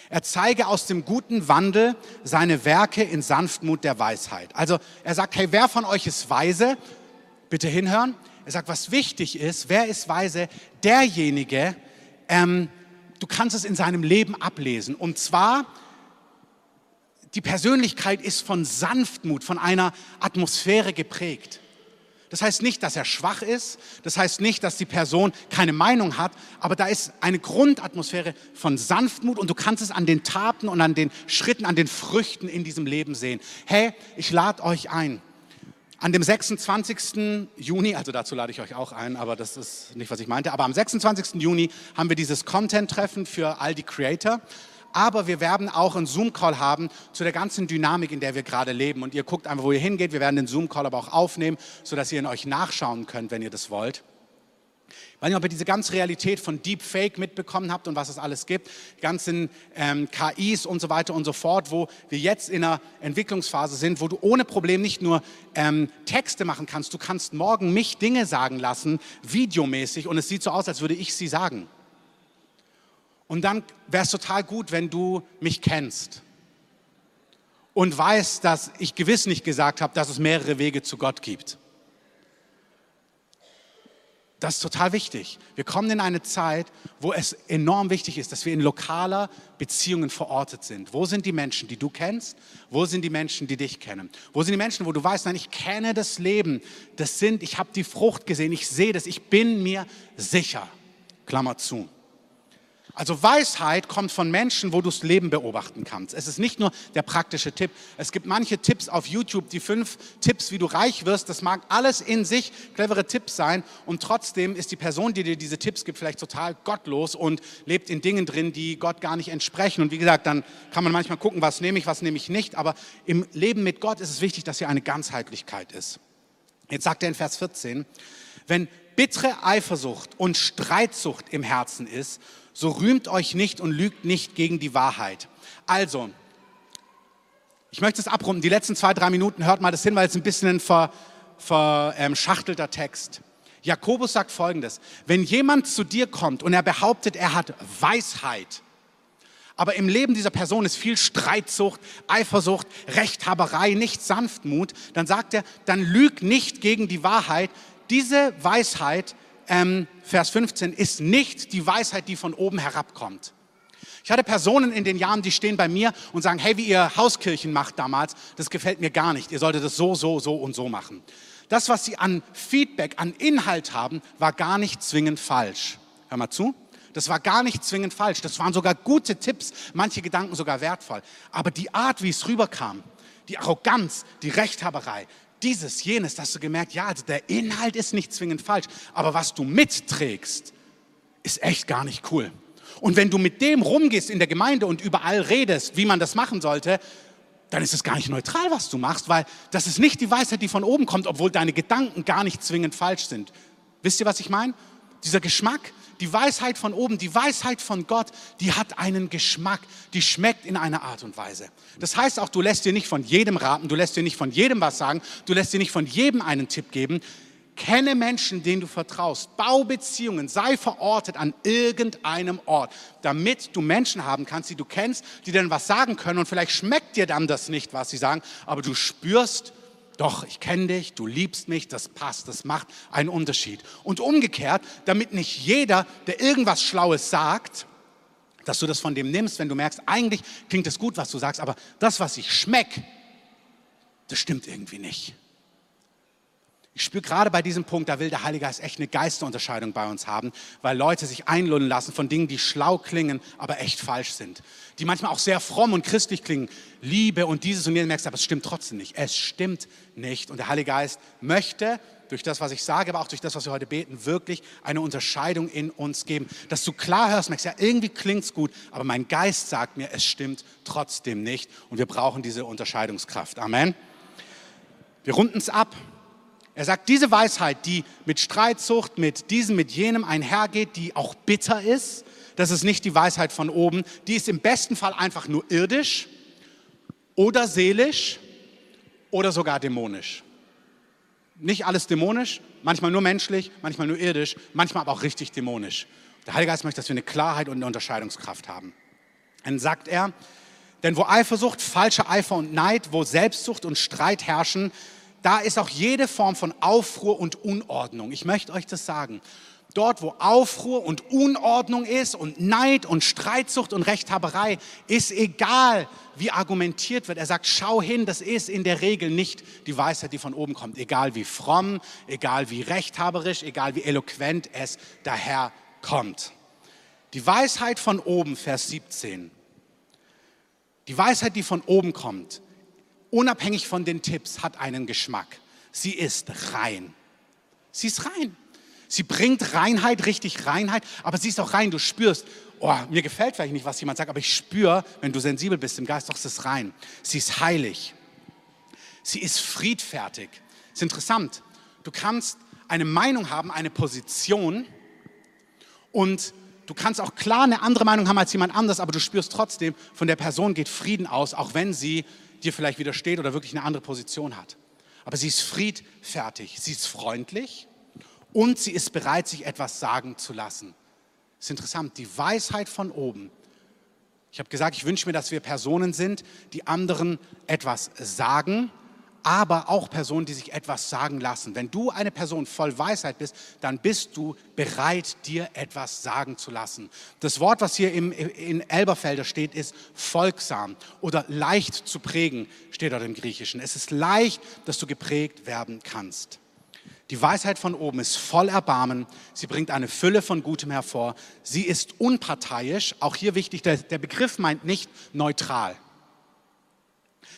Er zeige aus dem guten Wandel seine Werke in Sanftmut der Weisheit. Also er sagt, hey, wer von euch ist weise? Bitte hinhören. Er sagt, was wichtig ist, wer ist weise? Derjenige, ähm, du kannst es in seinem Leben ablesen. Und zwar, die Persönlichkeit ist von Sanftmut, von einer Atmosphäre geprägt. Das heißt nicht, dass er schwach ist, das heißt nicht, dass die Person keine Meinung hat, aber da ist eine Grundatmosphäre von Sanftmut und du kannst es an den Taten und an den Schritten, an den Früchten in diesem Leben sehen. Hey, ich lade euch ein. An dem 26. Juni, also dazu lade ich euch auch ein, aber das ist nicht, was ich meinte, aber am 26. Juni haben wir dieses Content-Treffen für all die Creator aber wir werden auch einen Zoom-Call haben zu der ganzen Dynamik, in der wir gerade leben. Und ihr guckt einfach, wo ihr hingeht. Wir werden den Zoom-Call aber auch aufnehmen, sodass ihr in euch nachschauen könnt, wenn ihr das wollt. Ich weiß nicht, ob ihr diese ganze Realität von Deepfake mitbekommen habt und was es alles gibt, die ganzen ähm, KIs und so weiter und so fort, wo wir jetzt in einer Entwicklungsphase sind, wo du ohne Problem nicht nur ähm, Texte machen kannst, du kannst morgen mich Dinge sagen lassen, videomäßig, und es sieht so aus, als würde ich sie sagen. Und dann wäre es total gut, wenn du mich kennst und weißt, dass ich gewiss nicht gesagt habe, dass es mehrere Wege zu Gott gibt. Das ist total wichtig. Wir kommen in eine Zeit, wo es enorm wichtig ist, dass wir in lokaler Beziehungen verortet sind. Wo sind die Menschen, die du kennst? Wo sind die Menschen, die dich kennen? Wo sind die Menschen, wo du weißt, nein, ich kenne das Leben. Das sind, ich habe die Frucht gesehen, ich sehe das, ich bin mir sicher. Klammer zu. Also Weisheit kommt von Menschen, wo du das Leben beobachten kannst. Es ist nicht nur der praktische Tipp. Es gibt manche Tipps auf YouTube, die fünf Tipps, wie du reich wirst. Das mag alles in sich clevere Tipps sein. Und trotzdem ist die Person, die dir diese Tipps gibt, vielleicht total gottlos und lebt in Dingen drin, die Gott gar nicht entsprechen. Und wie gesagt, dann kann man manchmal gucken, was nehme ich, was nehme ich nicht. Aber im Leben mit Gott ist es wichtig, dass hier eine Ganzheitlichkeit ist. Jetzt sagt er in Vers 14, wenn bittere Eifersucht und Streitsucht im Herzen ist, so rühmt euch nicht und lügt nicht gegen die Wahrheit. Also, ich möchte es abrunden. Die letzten zwei, drei Minuten hört mal das hin, weil es ein bisschen ein ver, verschachtelter Text. Jakobus sagt folgendes: Wenn jemand zu dir kommt und er behauptet, er hat Weisheit, aber im Leben dieser Person ist viel Streitsucht, Eifersucht, Rechthaberei, nicht Sanftmut, dann sagt er, dann lüg nicht gegen die Wahrheit. Diese Weisheit ähm, Vers 15, ist nicht die Weisheit, die von oben herabkommt. Ich hatte Personen in den Jahren, die stehen bei mir und sagen, hey, wie ihr Hauskirchen macht damals, das gefällt mir gar nicht. Ihr solltet das so, so, so und so machen. Das, was sie an Feedback, an Inhalt haben, war gar nicht zwingend falsch. Hör mal zu. Das war gar nicht zwingend falsch. Das waren sogar gute Tipps, manche Gedanken sogar wertvoll. Aber die Art, wie es rüberkam, die Arroganz, die Rechthaberei, dieses, jenes, da hast du gemerkt, ja, also der Inhalt ist nicht zwingend falsch, aber was du mitträgst, ist echt gar nicht cool. Und wenn du mit dem rumgehst in der Gemeinde und überall redest, wie man das machen sollte, dann ist es gar nicht neutral, was du machst, weil das ist nicht die Weisheit, die von oben kommt, obwohl deine Gedanken gar nicht zwingend falsch sind. Wisst ihr, was ich meine? Dieser Geschmack, die Weisheit von oben, die Weisheit von Gott, die hat einen Geschmack, die schmeckt in einer Art und Weise. Das heißt auch, du lässt dir nicht von jedem raten, du lässt dir nicht von jedem was sagen, du lässt dir nicht von jedem einen Tipp geben. Kenne Menschen, denen du vertraust. Bau Beziehungen. Sei verortet an irgendeinem Ort, damit du Menschen haben kannst, die du kennst, die dann was sagen können. Und vielleicht schmeckt dir dann das nicht, was sie sagen, aber du spürst, doch, ich kenne dich, du liebst mich, das passt, das macht einen Unterschied. Und umgekehrt, damit nicht jeder, der irgendwas Schlaues sagt, dass du das von dem nimmst, wenn du merkst, eigentlich klingt es gut, was du sagst, aber das, was ich schmecke, das stimmt irgendwie nicht. Ich spüre gerade bei diesem Punkt, da will der Heilige Geist echt eine Geisterunterscheidung bei uns haben, weil Leute sich einlullen lassen von Dingen, die schlau klingen, aber echt falsch sind. Die manchmal auch sehr fromm und christlich klingen. Liebe und dieses und jenes merkst, aber es stimmt trotzdem nicht. Es stimmt nicht. Und der Heilige Geist möchte durch das, was ich sage, aber auch durch das, was wir heute beten, wirklich eine Unterscheidung in uns geben. Dass du klar hörst, merkst, ja, irgendwie klingt es gut, aber mein Geist sagt mir, es stimmt trotzdem nicht. Und wir brauchen diese Unterscheidungskraft. Amen. Wir runden es ab. Er sagt, diese Weisheit, die mit Streitsucht, mit diesem, mit jenem einhergeht, die auch bitter ist, das ist nicht die Weisheit von oben, die ist im besten Fall einfach nur irdisch oder seelisch oder sogar dämonisch. Nicht alles dämonisch, manchmal nur menschlich, manchmal nur irdisch, manchmal aber auch richtig dämonisch. Der Heilige Geist möchte, dass wir eine Klarheit und eine Unterscheidungskraft haben. Dann sagt er, denn wo Eifersucht, falscher Eifer und Neid, wo Selbstsucht und Streit herrschen, da ist auch jede Form von Aufruhr und Unordnung. Ich möchte euch das sagen. Dort, wo Aufruhr und Unordnung ist und Neid und Streitsucht und Rechthaberei, ist egal, wie argumentiert wird. Er sagt, schau hin, das ist in der Regel nicht die Weisheit, die von oben kommt. Egal wie fromm, egal wie rechthaberisch, egal wie eloquent es daherkommt. Die Weisheit von oben, Vers 17. Die Weisheit, die von oben kommt, unabhängig von den Tipps, hat einen Geschmack. Sie ist rein. Sie ist rein. Sie bringt Reinheit, richtig Reinheit, aber sie ist auch rein. Du spürst, oh, mir gefällt vielleicht nicht, was jemand sagt, aber ich spüre, wenn du sensibel bist im Geist, doch, es ist rein. Sie ist heilig. Sie ist friedfertig. Ist interessant. Du kannst eine Meinung haben, eine Position und du kannst auch klar eine andere Meinung haben als jemand anders, aber du spürst trotzdem, von der Person geht Frieden aus, auch wenn sie dir vielleicht widersteht oder wirklich eine andere Position hat. Aber sie ist friedfertig, sie ist freundlich und sie ist bereit, sich etwas sagen zu lassen. Das ist interessant, die Weisheit von oben. Ich habe gesagt, ich wünsche mir, dass wir Personen sind, die anderen etwas sagen, aber auch Personen, die sich etwas sagen lassen. Wenn du eine Person voll Weisheit bist, dann bist du bereit, dir etwas sagen zu lassen. Das Wort, was hier im, in Elberfelder steht, ist folgsam oder leicht zu prägen, steht dort im Griechischen. Es ist leicht, dass du geprägt werden kannst. Die Weisheit von oben ist voll Erbarmen. Sie bringt eine Fülle von Gutem hervor. Sie ist unparteiisch. Auch hier wichtig, der, der Begriff meint nicht neutral.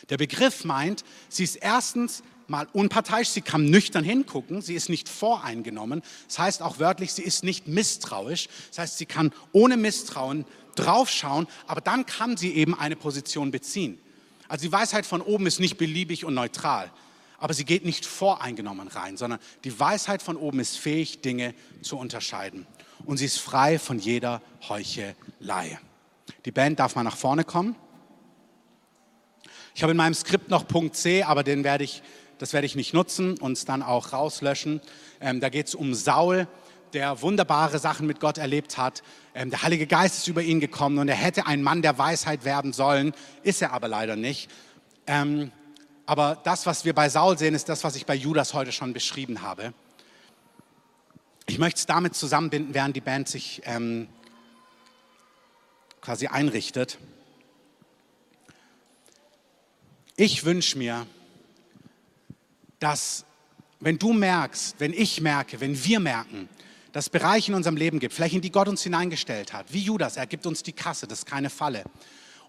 Der Begriff meint, sie ist erstens mal unparteiisch, sie kann nüchtern hingucken, sie ist nicht voreingenommen. Das heißt auch wörtlich, sie ist nicht misstrauisch. Das heißt, sie kann ohne Misstrauen draufschauen, aber dann kann sie eben eine Position beziehen. Also die Weisheit von oben ist nicht beliebig und neutral aber sie geht nicht voreingenommen rein, sondern die Weisheit von oben ist fähig, Dinge zu unterscheiden. Und sie ist frei von jeder Heuchelei. Die Band darf mal nach vorne kommen. Ich habe in meinem Skript noch Punkt C, aber den werde ich, das werde ich nicht nutzen und es dann auch rauslöschen. Ähm, da geht es um Saul, der wunderbare Sachen mit Gott erlebt hat. Ähm, der Heilige Geist ist über ihn gekommen und er hätte ein Mann der Weisheit werden sollen, ist er aber leider nicht. Ähm, aber das, was wir bei Saul sehen, ist das, was ich bei Judas heute schon beschrieben habe. Ich möchte es damit zusammenbinden, während die Band sich ähm, quasi einrichtet. Ich wünsche mir, dass wenn du merkst, wenn ich merke, wenn wir merken, dass es Bereiche in unserem Leben gibt, in die Gott uns hineingestellt hat, wie Judas, er gibt uns die Kasse, das ist keine Falle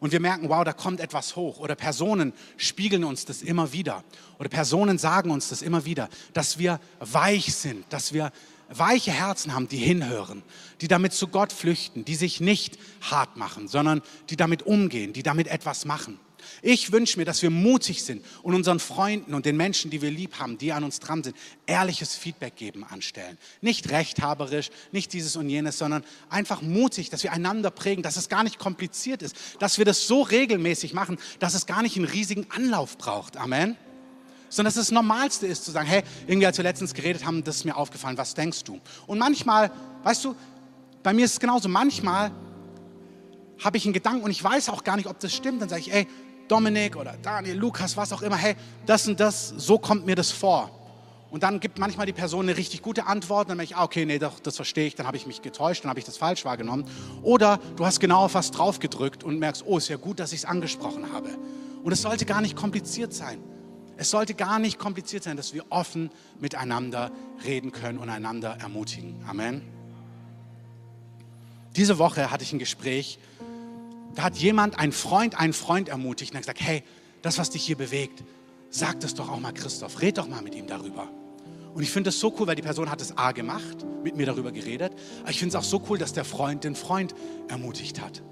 und wir merken, wow, da kommt etwas hoch. Oder Personen spiegeln uns das immer wieder. Oder Personen sagen uns das immer wieder, dass wir weich sind, dass wir weiche Herzen haben, die hinhören, die damit zu Gott flüchten, die sich nicht hart machen, sondern die damit umgehen, die damit etwas machen. Ich wünsche mir, dass wir mutig sind und unseren Freunden und den Menschen, die wir lieb haben, die an uns dran sind, ehrliches Feedback geben anstellen. Nicht rechthaberisch, nicht dieses und jenes, sondern einfach mutig, dass wir einander prägen, dass es gar nicht kompliziert ist, dass wir das so regelmäßig machen, dass es gar nicht einen riesigen Anlauf braucht. Amen sondern dass es das Normalste ist zu sagen, hey, irgendwie als wir letztens geredet haben, das ist mir aufgefallen, was denkst du? Und manchmal, weißt du, bei mir ist es genauso, manchmal habe ich einen Gedanken und ich weiß auch gar nicht, ob das stimmt, dann sage ich, ey, Dominik oder Daniel, Lukas, was auch immer, hey, das und das, so kommt mir das vor. Und dann gibt manchmal die Person eine richtig gute Antwort, dann merke ich, ah, okay, nee, doch, das verstehe ich, dann habe ich mich getäuscht, dann habe ich das falsch wahrgenommen. Oder du hast genau auf was drauf gedrückt und merkst, oh, ist ja gut, dass ich es angesprochen habe. Und es sollte gar nicht kompliziert sein. Es sollte gar nicht kompliziert sein, dass wir offen miteinander reden können und einander ermutigen. Amen. Diese Woche hatte ich ein Gespräch da hat jemand, ein Freund, einen Freund ermutigt und hat gesagt, hey, das, was dich hier bewegt, sag das doch auch mal Christoph, red doch mal mit ihm darüber. Und ich finde das so cool, weil die Person hat es A gemacht, mit mir darüber geredet, aber ich finde es auch so cool, dass der Freund den Freund ermutigt hat.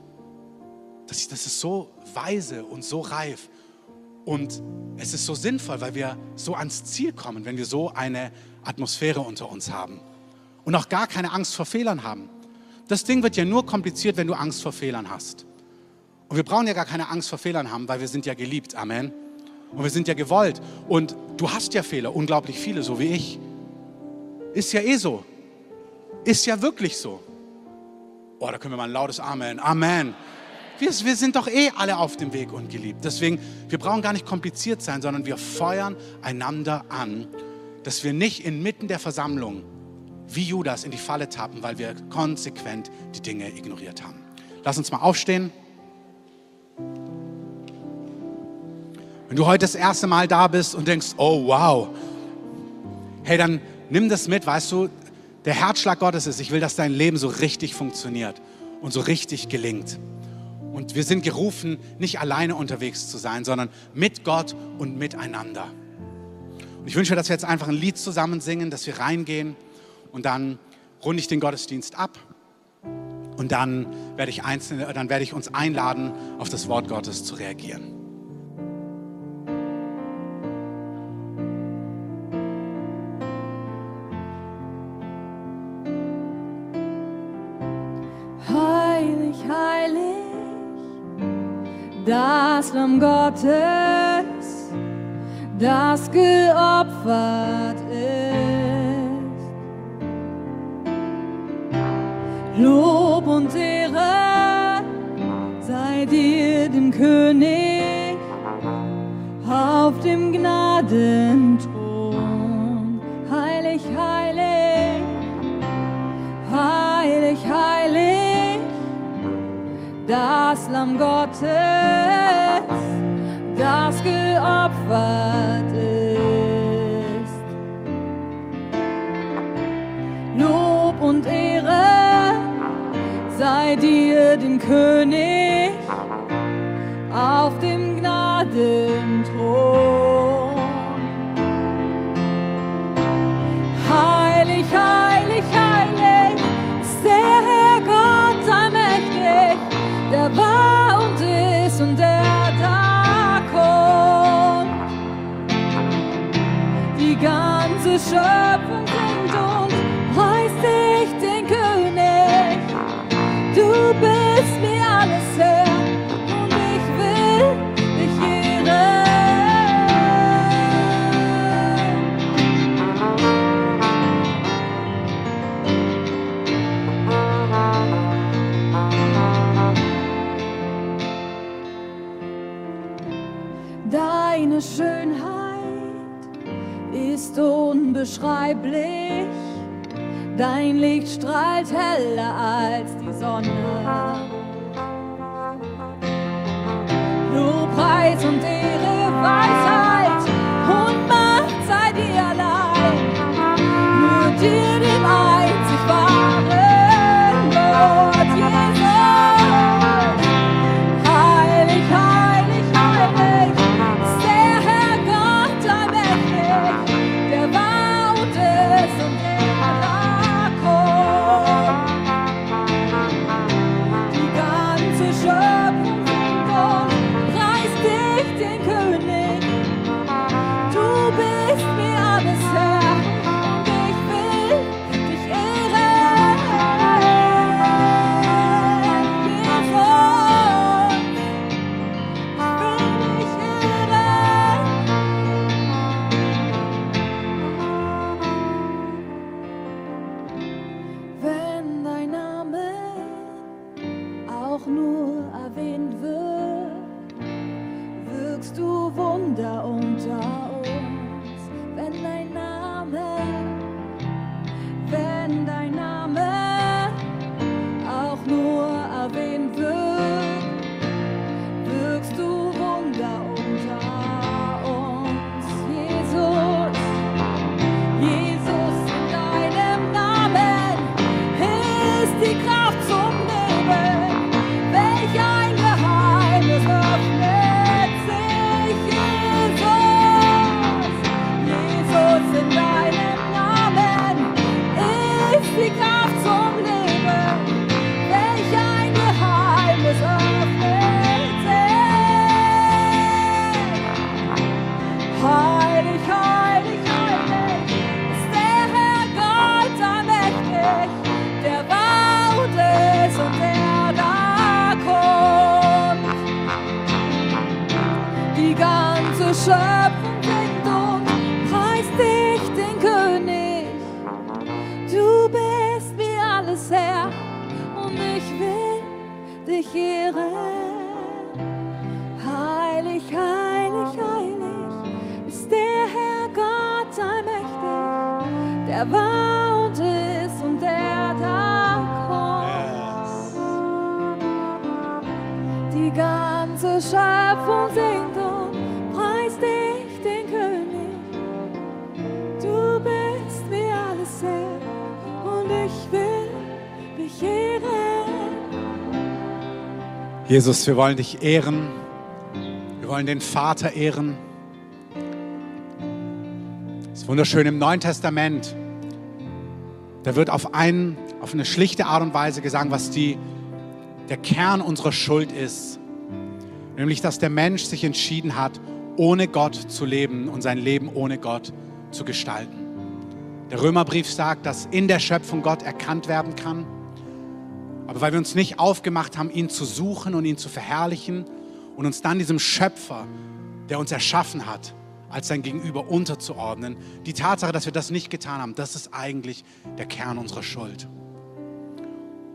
Das, das ist so weise und so reif und es ist so sinnvoll, weil wir so ans Ziel kommen, wenn wir so eine Atmosphäre unter uns haben und auch gar keine Angst vor Fehlern haben. Das Ding wird ja nur kompliziert, wenn du Angst vor Fehlern hast. Und wir brauchen ja gar keine Angst vor Fehlern haben, weil wir sind ja geliebt. Amen. Und wir sind ja gewollt. Und du hast ja Fehler, unglaublich viele, so wie ich. Ist ja eh so. Ist ja wirklich so. Oh, da können wir mal ein lautes Amen. Amen. Wir, wir sind doch eh alle auf dem Weg und geliebt. Deswegen, wir brauchen gar nicht kompliziert sein, sondern wir feuern einander an, dass wir nicht inmitten der Versammlung wie Judas in die Falle tappen, weil wir konsequent die Dinge ignoriert haben. Lass uns mal aufstehen. Wenn du heute das erste Mal da bist und denkst, oh wow, hey, dann nimm das mit, weißt du, der Herzschlag Gottes ist, ich will, dass dein Leben so richtig funktioniert und so richtig gelingt. Und wir sind gerufen, nicht alleine unterwegs zu sein, sondern mit Gott und miteinander. Und ich wünsche, dass wir jetzt einfach ein Lied zusammen singen, dass wir reingehen und dann runde ich den Gottesdienst ab und dann werde ich, einzelne, dann werde ich uns einladen, auf das Wort Gottes zu reagieren. Das Lamm Gottes, das geopfert ist. Lob und Ehre sei dir dem König auf dem Gnadenthron. Das Lamm Gottes, das geopfert ist. Lob und Ehre sei dir dem König auf dem Gnadenthron. Ganze Schöpfung unbeschreiblich. Dein Licht strahlt heller als die Sonne. Lobpreis und Ehre, Weisheit du Wunder ganze Schöpfung singt und preist dich, den König. Du bist mir alles her und ich will dich ehren. Jesus, wir wollen dich ehren. Wir wollen den Vater ehren. Es ist wunderschön im Neuen Testament. Da wird auf, einen, auf eine schlichte Art und Weise gesagt, was die, der Kern unserer Schuld ist. Nämlich, dass der Mensch sich entschieden hat, ohne Gott zu leben und sein Leben ohne Gott zu gestalten. Der Römerbrief sagt, dass in der Schöpfung Gott erkannt werden kann. Aber weil wir uns nicht aufgemacht haben, ihn zu suchen und ihn zu verherrlichen und uns dann diesem Schöpfer, der uns erschaffen hat, als sein Gegenüber unterzuordnen. Die Tatsache, dass wir das nicht getan haben, das ist eigentlich der Kern unserer Schuld.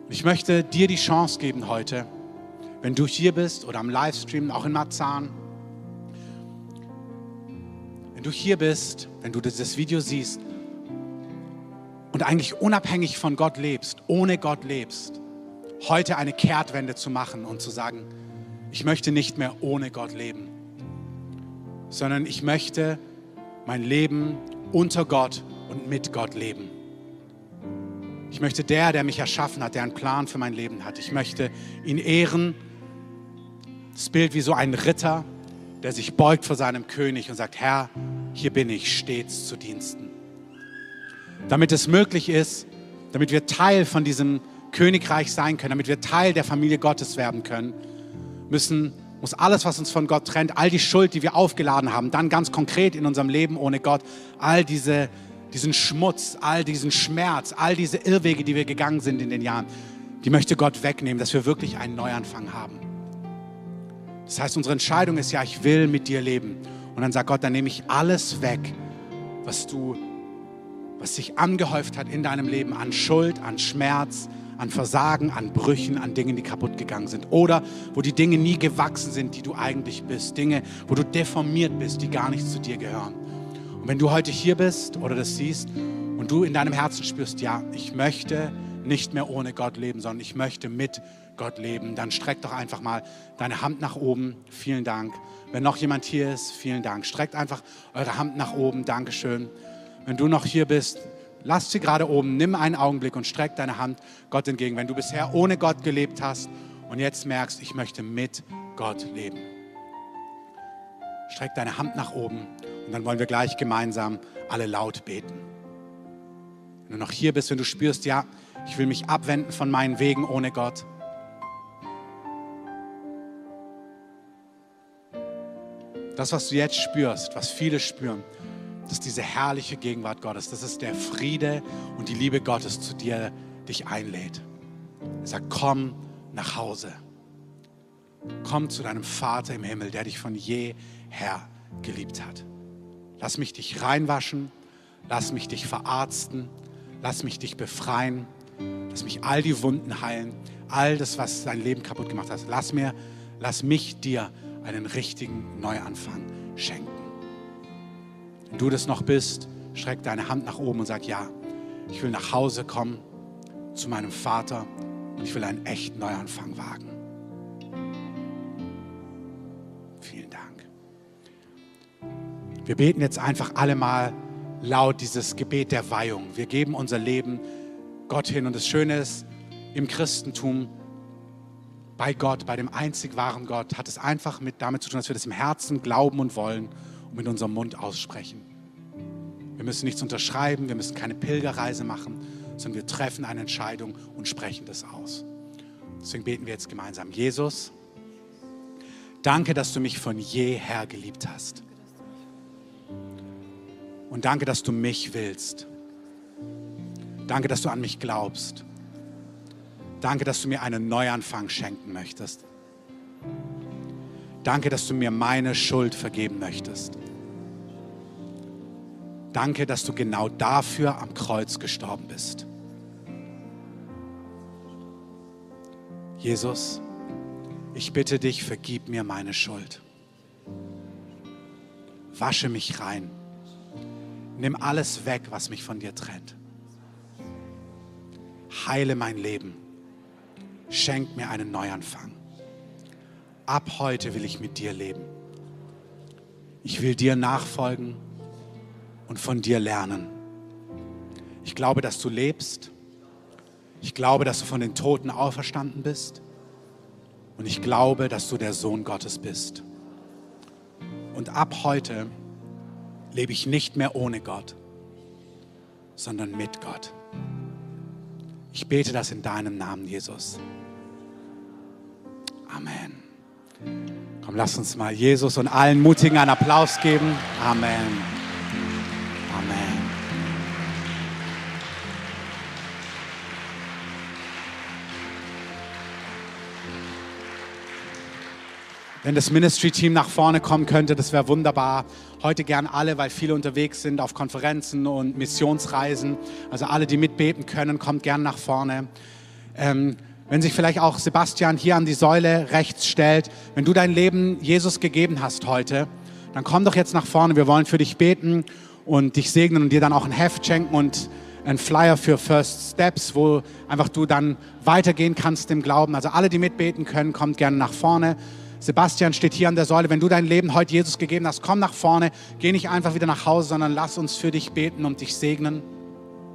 Ich möchte dir die Chance geben heute, wenn du hier bist oder am Livestream, auch in Marzahn, wenn du hier bist, wenn du dieses Video siehst und eigentlich unabhängig von Gott lebst, ohne Gott lebst, heute eine Kehrtwende zu machen und zu sagen, ich möchte nicht mehr ohne Gott leben, sondern ich möchte mein Leben unter Gott und mit Gott leben. Ich möchte der, der mich erschaffen hat, der einen Plan für mein Leben hat. Ich möchte ihn ehren. Das Bild wie so ein Ritter, der sich beugt vor seinem König und sagt, Herr, hier bin ich stets zu Diensten. Damit es möglich ist, damit wir Teil von diesem Königreich sein können, damit wir Teil der Familie Gottes werden können, müssen, muss alles, was uns von Gott trennt, all die Schuld, die wir aufgeladen haben, dann ganz konkret in unserem Leben ohne Gott, all diese, diesen Schmutz, all diesen Schmerz, all diese Irrwege, die wir gegangen sind in den Jahren, die möchte Gott wegnehmen, dass wir wirklich einen Neuanfang haben. Das heißt, unsere Entscheidung ist ja, ich will mit dir leben. Und dann sagt Gott, dann nehme ich alles weg, was du, was sich angehäuft hat in deinem Leben an Schuld, an Schmerz, an Versagen, an Brüchen, an Dingen, die kaputt gegangen sind. Oder wo die Dinge nie gewachsen sind, die du eigentlich bist. Dinge, wo du deformiert bist, die gar nicht zu dir gehören. Und wenn du heute hier bist oder das siehst und du in deinem Herzen spürst, ja, ich möchte nicht mehr ohne Gott leben, sondern ich möchte mit Gott leben, dann streck doch einfach mal deine Hand nach oben. Vielen Dank. Wenn noch jemand hier ist, vielen Dank. Streckt einfach eure Hand nach oben. Dankeschön. Wenn du noch hier bist, Lass sie gerade oben, nimm einen Augenblick und streck deine Hand Gott entgegen. Wenn du bisher ohne Gott gelebt hast und jetzt merkst, ich möchte mit Gott leben. Streck deine Hand nach oben und dann wollen wir gleich gemeinsam alle laut beten. Wenn du noch hier bist, wenn du spürst, ja, ich will mich abwenden von meinen Wegen ohne Gott. Das, was du jetzt spürst, was viele spüren, das ist diese herrliche Gegenwart Gottes. Das ist der Friede und die Liebe Gottes zu dir dich einlädt. Er sagt, komm nach Hause. Komm zu deinem Vater im Himmel, der dich von jeher geliebt hat. Lass mich dich reinwaschen, lass mich dich verarzten, lass mich dich befreien, lass mich all die Wunden heilen, all das, was dein Leben kaputt gemacht hat. Lass mir, lass mich dir einen richtigen Neuanfang schenken. Wenn du das noch bist, streck deine Hand nach oben und sag, ja, ich will nach Hause kommen zu meinem Vater und ich will einen echten Neuanfang wagen. Vielen Dank. Wir beten jetzt einfach alle mal laut dieses Gebet der Weihung. Wir geben unser Leben Gott hin und das Schöne ist, im Christentum bei Gott, bei dem einzig wahren Gott, hat es einfach mit damit zu tun, dass wir das im Herzen glauben und wollen und mit unserem Mund aussprechen. Wir müssen nichts unterschreiben, wir müssen keine Pilgerreise machen, sondern wir treffen eine Entscheidung und sprechen das aus. Deswegen beten wir jetzt gemeinsam. Jesus, danke, dass du mich von jeher geliebt hast. Und danke, dass du mich willst. Danke, dass du an mich glaubst. Danke, dass du mir einen Neuanfang schenken möchtest. Danke, dass du mir meine Schuld vergeben möchtest. Danke, dass du genau dafür am Kreuz gestorben bist. Jesus, ich bitte dich, vergib mir meine Schuld. Wasche mich rein. Nimm alles weg, was mich von dir trennt. Heile mein Leben. Schenk mir einen Neuanfang. Ab heute will ich mit dir leben. Ich will dir nachfolgen und von dir lernen. Ich glaube, dass du lebst. Ich glaube, dass du von den Toten auferstanden bist. Und ich glaube, dass du der Sohn Gottes bist. Und ab heute lebe ich nicht mehr ohne Gott, sondern mit Gott. Ich bete das in deinem Namen, Jesus. Amen. Komm, lass uns mal Jesus und allen Mutigen einen Applaus geben. Amen. Amen. Wenn das Ministry-Team nach vorne kommen könnte, das wäre wunderbar. Heute gern alle, weil viele unterwegs sind auf Konferenzen und Missionsreisen. Also alle, die mitbeten können, kommt gern nach vorne. Ähm, wenn sich vielleicht auch Sebastian hier an die Säule rechts stellt, wenn du dein Leben Jesus gegeben hast heute, dann komm doch jetzt nach vorne. Wir wollen für dich beten und dich segnen und dir dann auch ein Heft schenken und ein Flyer für First Steps, wo einfach du dann weitergehen kannst im Glauben. Also alle, die mitbeten können, kommt gerne nach vorne. Sebastian steht hier an der Säule. Wenn du dein Leben heute Jesus gegeben hast, komm nach vorne. Geh nicht einfach wieder nach Hause, sondern lass uns für dich beten und dich segnen.